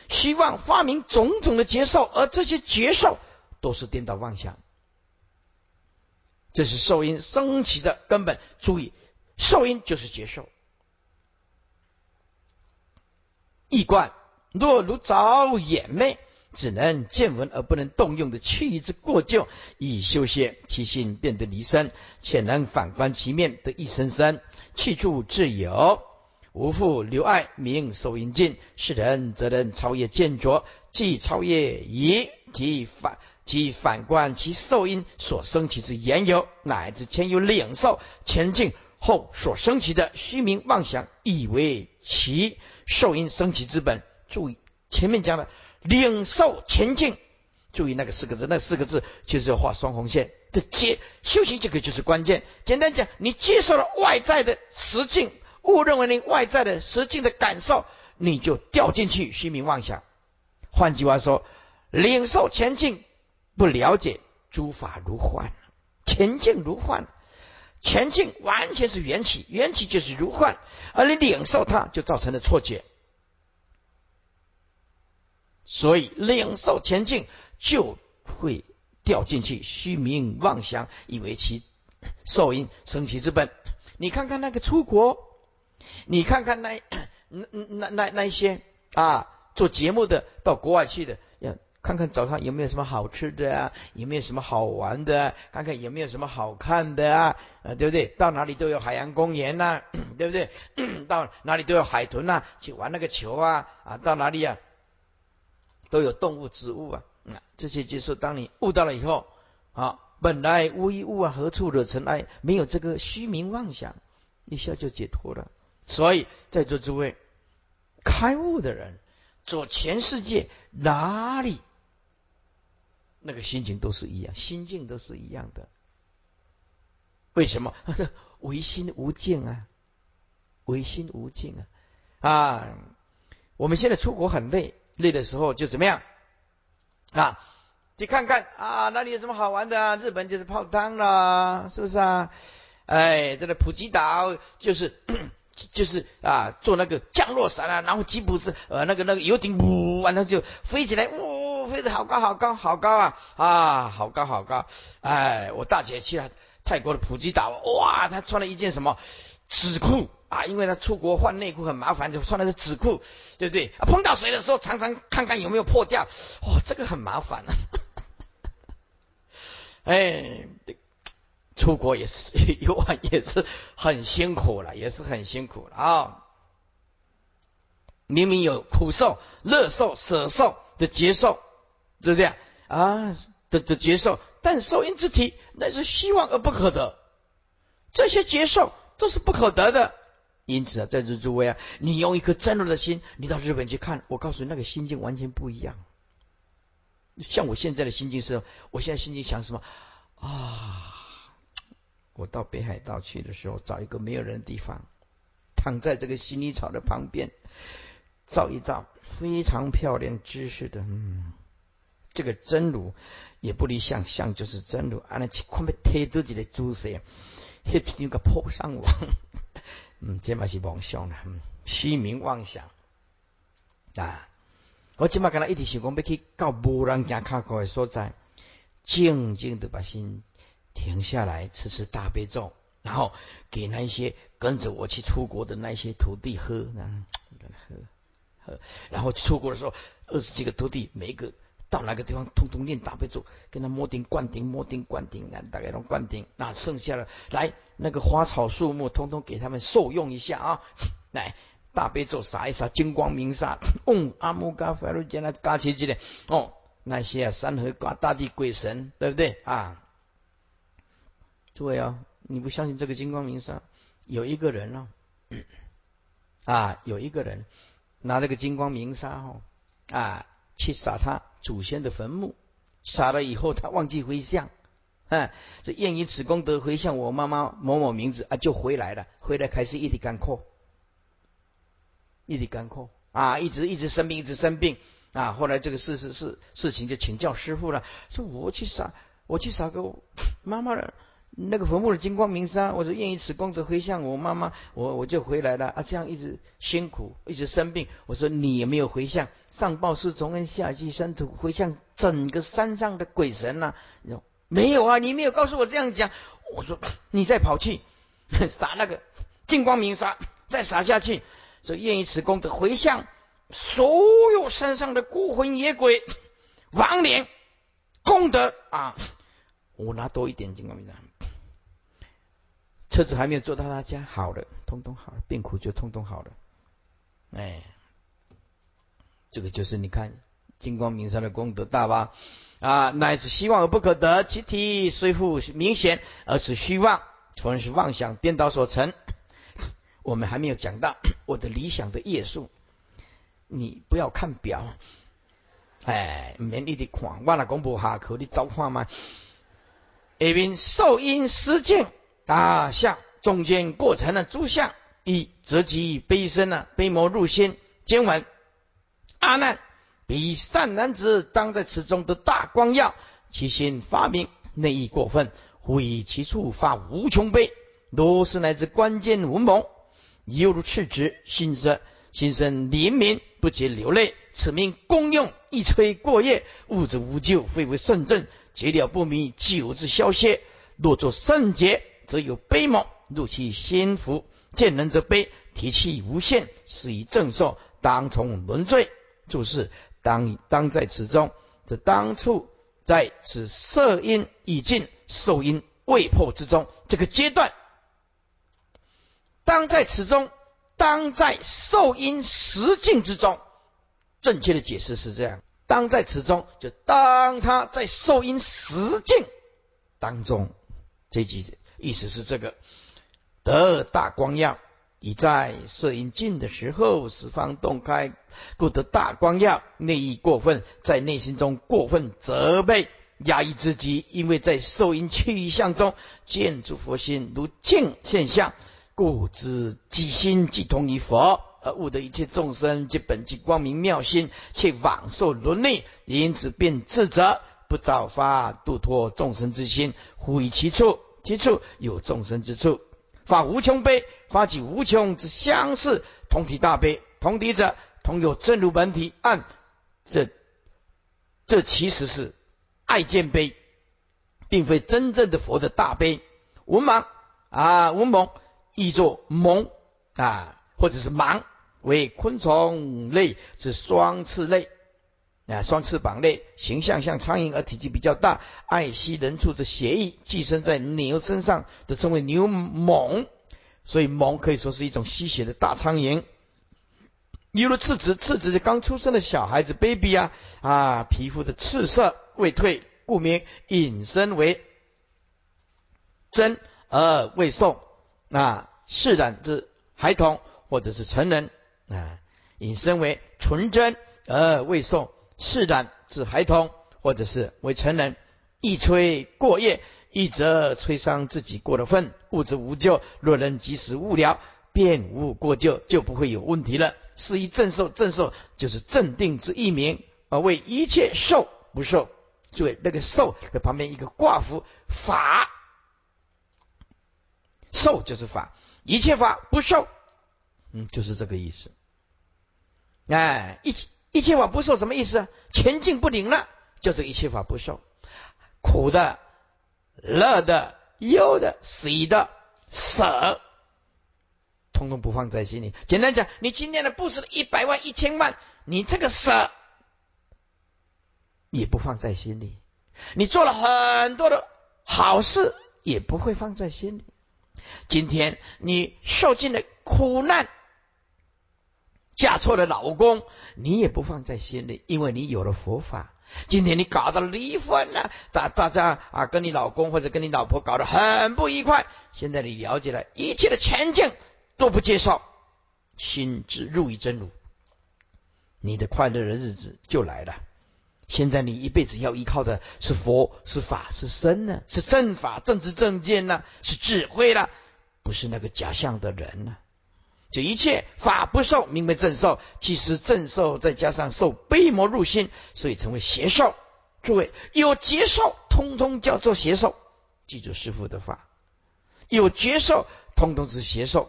希望发明种种的接受，而这些接受都是颠倒妄想。这是受因升起的根本。注意，受因就是接受。易观若如早眼昧，只能见闻而不能动用的去之过旧，以修谢其心，变得离身，且能反观其面，得一生生去处自有。无复留爱名受因尽，是人则能超越见浊，即超越疑，即反即反观其受因所生起之言由，乃至前有领受前进后所生起的虚名妄想，以为其受因生起之本。注意前面讲的领受前进，注意那个四个字，那四个字就是要画双红线。这接修行这个就是关键。简单讲，你接受了外在的实境。误认为你外在的实境的感受，你就掉进去虚名妄想。换句话说，领受前进，不了解诸法如幻，前进如幻，前进完全是缘起，缘起就是如幻，而你领受它，就造成了错觉。所以领受前进，就会掉进去虚名妄想，以为其受因生其之本。你看看那个出国。你看看那那那那那些啊，做节目的到国外去的，要看看早上有没有什么好吃的啊，有没有什么好玩的，看看有没有什么好看的啊，呃，对不对？到哪里都有海洋公园呐，对不对？到哪里都有海豚呐，去玩那个球啊，啊，到哪里啊，都有动物、植物啊，啊，这些就是当你悟到了以后，啊，本来无一物啊，何处惹尘埃？没有这个虚名妄想，一下就解脱了。所以，在座诸位开悟的人，走全世界哪里，那个心情都是一样，心境都是一样的。为什么？唯心无境啊，唯心无境啊！啊，我们现在出国很累，累的时候就怎么样啊？去看看啊，哪里有什么好玩的啊？日本就是泡汤啦，是不是啊？哎，这个普吉岛就是。就是啊，做那个降落伞啊，然后吉普是呃那个那个游艇呜，完了就飞起来，呜，飞得好高好高好高啊啊，好高好高！哎，我大姐去了泰国的普吉岛，哇，她穿了一件什么纸裤啊？因为他出国换内裤很麻烦，就穿的是纸裤，对不对？碰到水的时候常常看看有没有破掉，哇，这个很麻烦啊！哎。出国也是游玩也是很辛苦了，也是很辛苦了啊！明明有苦受、乐受、舍受的接受，是这样啊的的接受，但受因之体那是希望而不可得，这些接受这是不可得的。因此啊，在座诸位啊，你用一颗真如的心，你到日本去看，我告诉你，那个心境完全不一样。像我现在的心境是，我现在心境想什么啊？我到北海道去的时候，找一个没有人的地方，躺在这个薰衣草的旁边，照一照，非常漂亮，知识的，嗯，这个真如也不离想象，就是真如。啊，那去看要贴自己的珠石，那边个破上网，嗯，这嘛是妄想啦，虚名妄想啊！我即嘛跟他一直想讲，要去到无人行卡过的所在，静静的把心。停下来，吃吃大悲咒，然后给那些跟着我去出国的那些徒弟喝，喝喝，然后出国的时候，二十几个徒弟，每一个到哪个地方，通通念大悲咒，跟他摸顶灌顶，摸顶灌顶，啊，大概都灌顶。那剩下的来那个花草树木，通通给他们受用一下啊！来大悲咒撒一撒，金光明撒，嗡 阿姆嘎法鲁杰那嘎起起来，哦，那些啊山河大大地鬼神，对不对啊？诸位啊，你不相信这个金光明沙，有一个人哦，啊，有一个人拿这个金光明砂哦，啊，去撒他祖先的坟墓，杀了以后他忘记回向，哎，这愿以此功德回向我妈妈某某名字啊，就回来了，回来开始一直干枯，一直干枯啊，一直一直生病，一直生病。啊，后来这个事事事事情就请教师傅了，说我去杀，我去杀个妈妈的。那个坟墓的金光明砂，我说愿意此功德回向我妈妈，我我就回来了啊！这样一直辛苦，一直生病。我说你也没有回向，上报是从恩，下济生土，回向整个山上的鬼神呐。没有啊，你没有告诉我这样讲。我说你再跑去撒那个金光明砂，再撒下去，说愿意此功德回向所有山上的孤魂野鬼亡灵功德啊！我拿多一点金光明砂。车子还没有坐到他家，好了，通通好了，病苦就通通好了。哎，这个就是你看金光明山的功德大吧？啊，乃是希望而不可得，其体虽复明显，而是虚妄，纯是妄想颠倒所成。我们还没有讲到我的理想的业数，你不要看表，哎，免你的看，我那公布下课，你早看吗？下面受因实境。大象中间过程的诸相，一则即悲身呢，悲魔入心。经文：阿难，彼善男子当在此中的大光耀，其心发明，内意过分，忽以其处发无穷悲。如是乃至关键无蒙，犹如赤子心生心生怜悯，不觉流泪。此名功用一吹过夜，物质无救，非为圣正，结了不明，久之消歇。若作圣劫。则有悲猛入其心腹，见人则悲，提气无限，是以正受，当从轮罪。注释：当当在此中，则当处在此色因已尽，受因未破之中，这个阶段，当在此中，当在受因实境之中。正确的解释是这样：当在此中，就当他在受因实境当中，这几句。意思是这个得大光耀，已在摄因尽的时候，十方洞开，故得大光耀。内意过分，在内心中过分责备压抑自己，因为在受阴去向中见诸佛心如镜现象，故知己心即同于佛，而悟得一切众生即本即光明妙心，却枉受轮内，因此便自责，不早发度脱众生之心，忽于其处。其处有众生之处，发无穷悲，发起无穷之相似，同体大悲，同体者同有真如本体。按这这其实是爱见悲，并非真正的佛的大悲。文盲啊，文盲译作蒙啊，或者是盲，为昆虫类之双翅类。啊，双翅膀类，形象像苍蝇，而体积比较大，爱惜人畜之血液，寄生在牛身上，都称为牛虻。所以虻可以说是一种吸血的大苍蝇。例如赤子，赤子是刚出生的小孩子，baby 啊啊，皮肤的赤色未退，故名引申为真而未送啊，释然之孩童或者是成人啊，引申为纯真而未送。释然指孩童，或者是为成人，一吹过夜，一则吹伤自己过了分，物质无救。若能及时悟了，便无过救，就不会有问题了。是以正受，正受就是镇定之一名，而为一切受不受。注意那个受的旁边一个挂符，法受就是法，一切法不受，嗯，就是这个意思。哎，一起。一切法不受什么意思啊？前进不灵了，就是一切法不受，苦的、乐的、忧的、喜的、舍，通通不放在心里。简单讲，你今天的布施了一百万、一千万，你这个舍也不放在心里。你做了很多的好事，也不会放在心里。今天你受尽了苦难。嫁错了老公，你也不放在心里，因为你有了佛法。今天你搞到离婚了，大大家啊，跟你老公或者跟你老婆搞得很不愉快。现在你了解了一切的前景都不接受，心只入于真如，你的快乐的日子就来了。现在你一辈子要依靠的是佛、是法、是僧呢？是正法、正知、正见呢？是智慧了，不是那个假象的人呢？这一切法不受，名为正受。其实正受再加上受悲魔入心，所以成为邪受。诸位有劫受，通通叫做邪受。记住师父的话，有劫受，通通是邪受。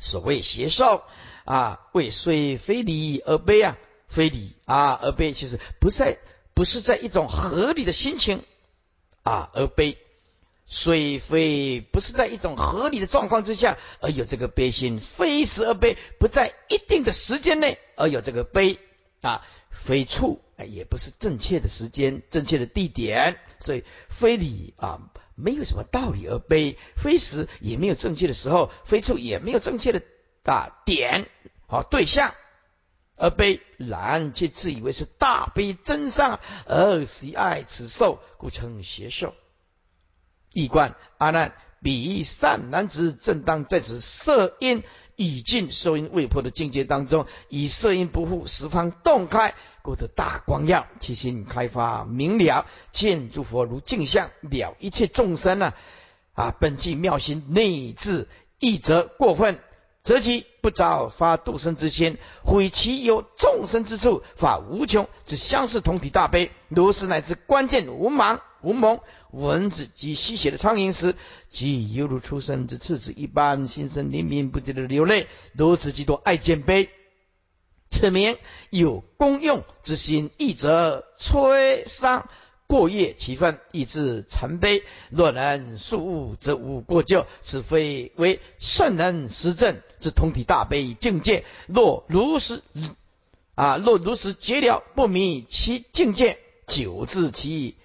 所谓邪受啊，为虽非礼而悲啊，非礼啊而悲，其实不在不是在一种合理的心情啊而悲。虽非不是在一种合理的状况之下而有这个悲心，非时而悲，不在一定的时间内而有这个悲啊，非处也不是正确的时间、正确的地点，所以非理啊没有什么道理而悲，非时也没有正确的时候，非处也没有正确的啊点啊对象而悲，然却自以为是大悲真善而喜爱此受，故称邪受。易观阿难，彼善男子正当在此色因已尽受因未破的境界当中，以色因不复，十方洞开，故得大光耀，其心开发明了，见诸佛如镜像，了一切众生呢？啊，本具妙心内自一则过分，则其不着发度生之心，毁其有众生之处，法无穷之相似同体大悲，如是乃至关键无盲无蒙。蚊子及吸血的苍蝇时，即犹如出生之赤子一般，心生怜悯不尽的流泪，如此极多爱见悲。此名有功用之心，亦则摧伤过业其分，以致成悲。若能速悟，则无过咎。此非为圣人实证之通体大悲境界。若如实啊，若如实结了，不迷其境界，久治其意。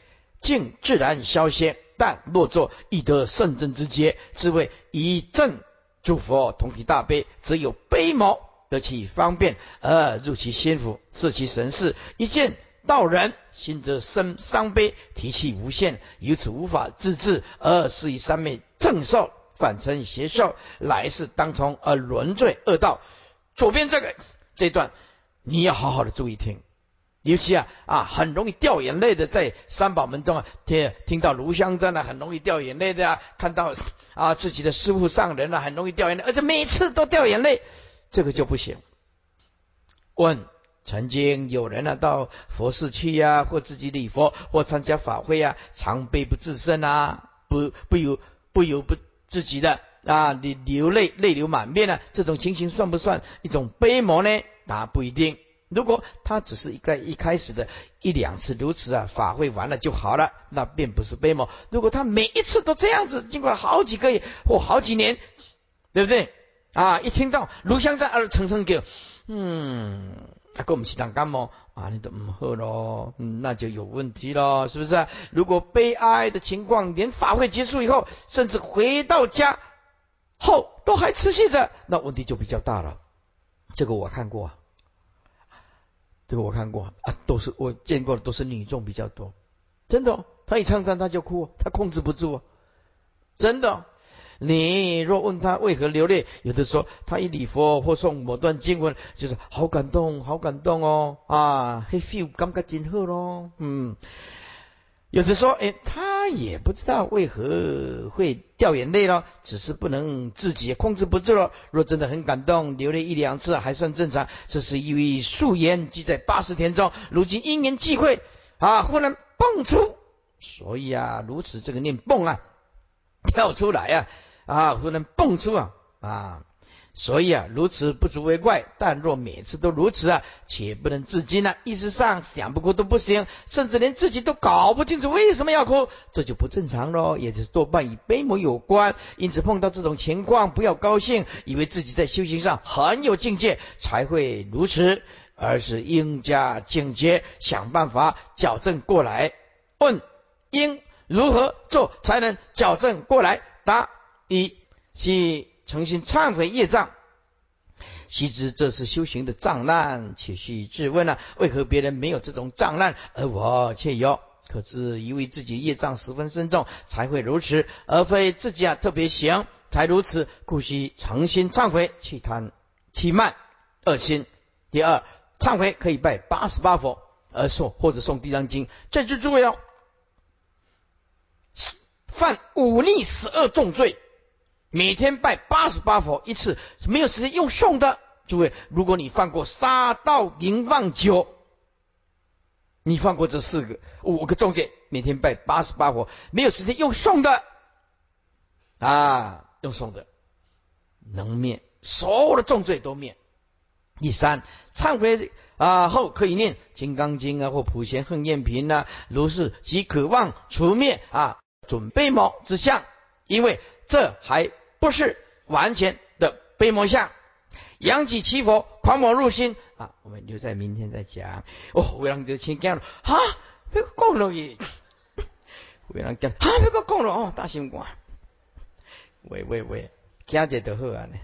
境自然消歇，但若作亦得圣真之阶，自谓以正诸佛同体大悲，则有悲谋得其方便而入其心腹，摄其神事。一见道人，心则生伤悲，提气无限，由此无法自治，而是以三昧正受，反成邪受，来世当从而沦罪恶道。左边这个这段，你要好好的注意听。尤其啊啊，很容易掉眼泪的，在三宝门中啊，听听到炉香赞啊，很容易掉眼泪的啊，看到啊自己的师傅上人了，很容易掉眼泪，而且每次都掉眼泪，这个就不行。问：曾经有人啊到佛寺去呀，或自己礼佛，或参加法会啊，常悲不自胜啊，不不由不由不自己的啊，你流泪泪流满面啊，这种情形算不算一种悲魔呢？答不一定。如果他只是一个一开始的一两次如此啊，法会完了就好了，那并不是悲魔。如果他每一次都这样子，经过好几个月或好几年，对不对？啊，一听到炉香在而层层叫，嗯，他跟我们其他感冒啊，你都唔喝咯，嗯，那就有问题咯，是不是？如果悲哀的情况连法会结束以后，甚至回到家后都还持续着，那问题就比较大了。这个我看过。这个我看过啊，都是我见过的，都是女众比较多，真的。他一唱赞他就哭，他控制不住，真的。你若问他为何流泪，有的说他一礼佛或诵某段经文，就是好感动，好感动哦啊，he feel 感觉真好咯，嗯。有的说，哎，他也不知道为何会掉眼泪了，只是不能自己控制不住了。若真的很感动，流泪一两次还算正常。这是因为素颜记在八十天中，如今因缘际会啊，忽然蹦出，所以啊，如此这个念蹦啊，跳出来啊，啊，忽然蹦出啊，啊。所以啊，如此不足为怪。但若每次都如此啊，且不能自禁啊，意识上想不哭都不行，甚至连自己都搞不清楚为什么要哭，这就不正常喽，也就是多半与悲魔有关。因此碰到这种情况，不要高兴，以为自己在修行上很有境界才会如此，而是应加警觉，想办法矫正过来。问：应如何做才能矫正过来？答：一，是。诚心忏悔业障，须知这是修行的障难，且须自问啊，为何别人没有这种障难，而我却有？可知因为自己业障十分深重，才会如此，而非自己啊特别行才如此，故须诚心忏悔，去贪、去慢、恶心。第二，忏悔可以拜八十八佛而诵，或者诵地藏经。这就诸位哦，犯五逆十二重罪。每天拜八十八佛一次，没有时间用诵的。诸位，如果你犯过杀盗淫妄酒，你犯过这四个五个重罪，每天拜八十八佛，没有时间用诵的啊，用诵的能灭所有的重罪都灭。第三，忏悔啊后可以念《金刚经》啊或《普贤横愿品》啊，如是即渴望除灭啊准备某之相，因为。这还不是完全的悲魔相，扬起祈佛，狂魔入心啊！我们留在明天再讲。哦，为让就请讲了啊，别个讲了耶，为让讲啊，别个讲了哦，大心肝，喂喂喂，听者就好啊呢，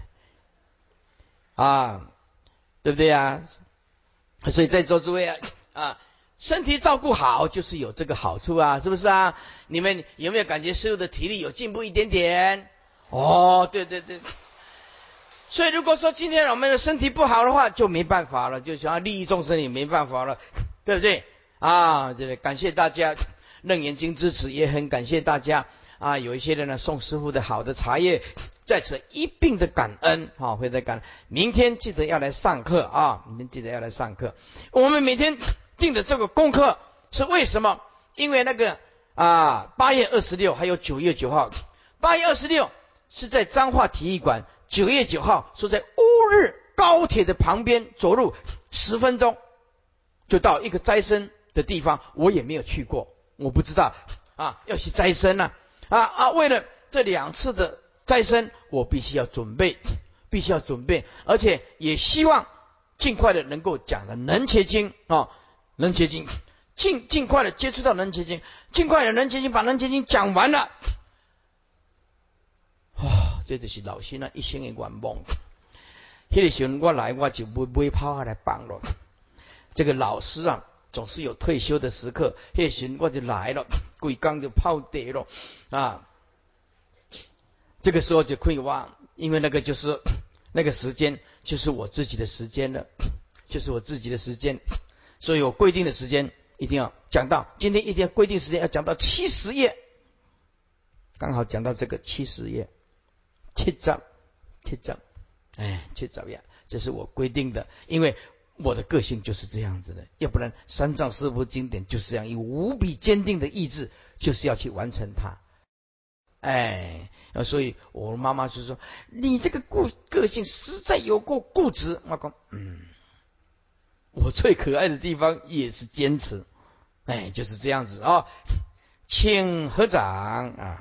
啊，对不对啊？所以在座诸位啊啊。身体照顾好就是有这个好处啊，是不是啊？你们有没有感觉师傅的体力有进步一点点？哦，对对对。所以如果说今天我们的身体不好的话，就没办法了，就想要利益众生也没办法了，对不对？啊，这里感谢大家楞严经支持，也很感谢大家啊，有一些人呢送师傅的好的茶叶，在此一并的感恩啊，会在感恩。明天记得要来上课啊，明天记得要来上课，我们每天。定的这个功课是为什么？因为那个啊，八月二十六还有九月九号，八月二十六是在彰化体育馆，九月九号是在乌日高铁的旁边，走路十分钟就到一个斋生的地方，我也没有去过，我不知道啊，要去斋生呢啊啊！为了这两次的斋生，我必须要准备，必须要准备，而且也希望尽快的能够讲的能切经啊。能结晶，尽尽快的接触到能结晶，尽快的能结晶，把能结晶讲完了。哇，这就是老师那一生的愿望。那个时候我来，我就不会跑下来帮了。这个老师啊，总是有退休的时刻。那个时我就来了，鬼刚就泡得了啊。这个时候就可以忘，因为那个就是那个时间，就是我自己的时间了，就是我自己的时间。所以我规定的时间，一定要讲到今天一天规定时间要讲到七十页，刚好讲到这个七十页，七章，七章，哎，七章呀，这是我规定的，因为我的个性就是这样子的，要不然三藏师父经典就是这样，以无比坚定的意志，就是要去完成它，哎，所以我妈妈就说你这个固个性实在有够固执，我讲，嗯。我最可爱的地方也是坚持，哎，就是这样子啊，请合掌啊。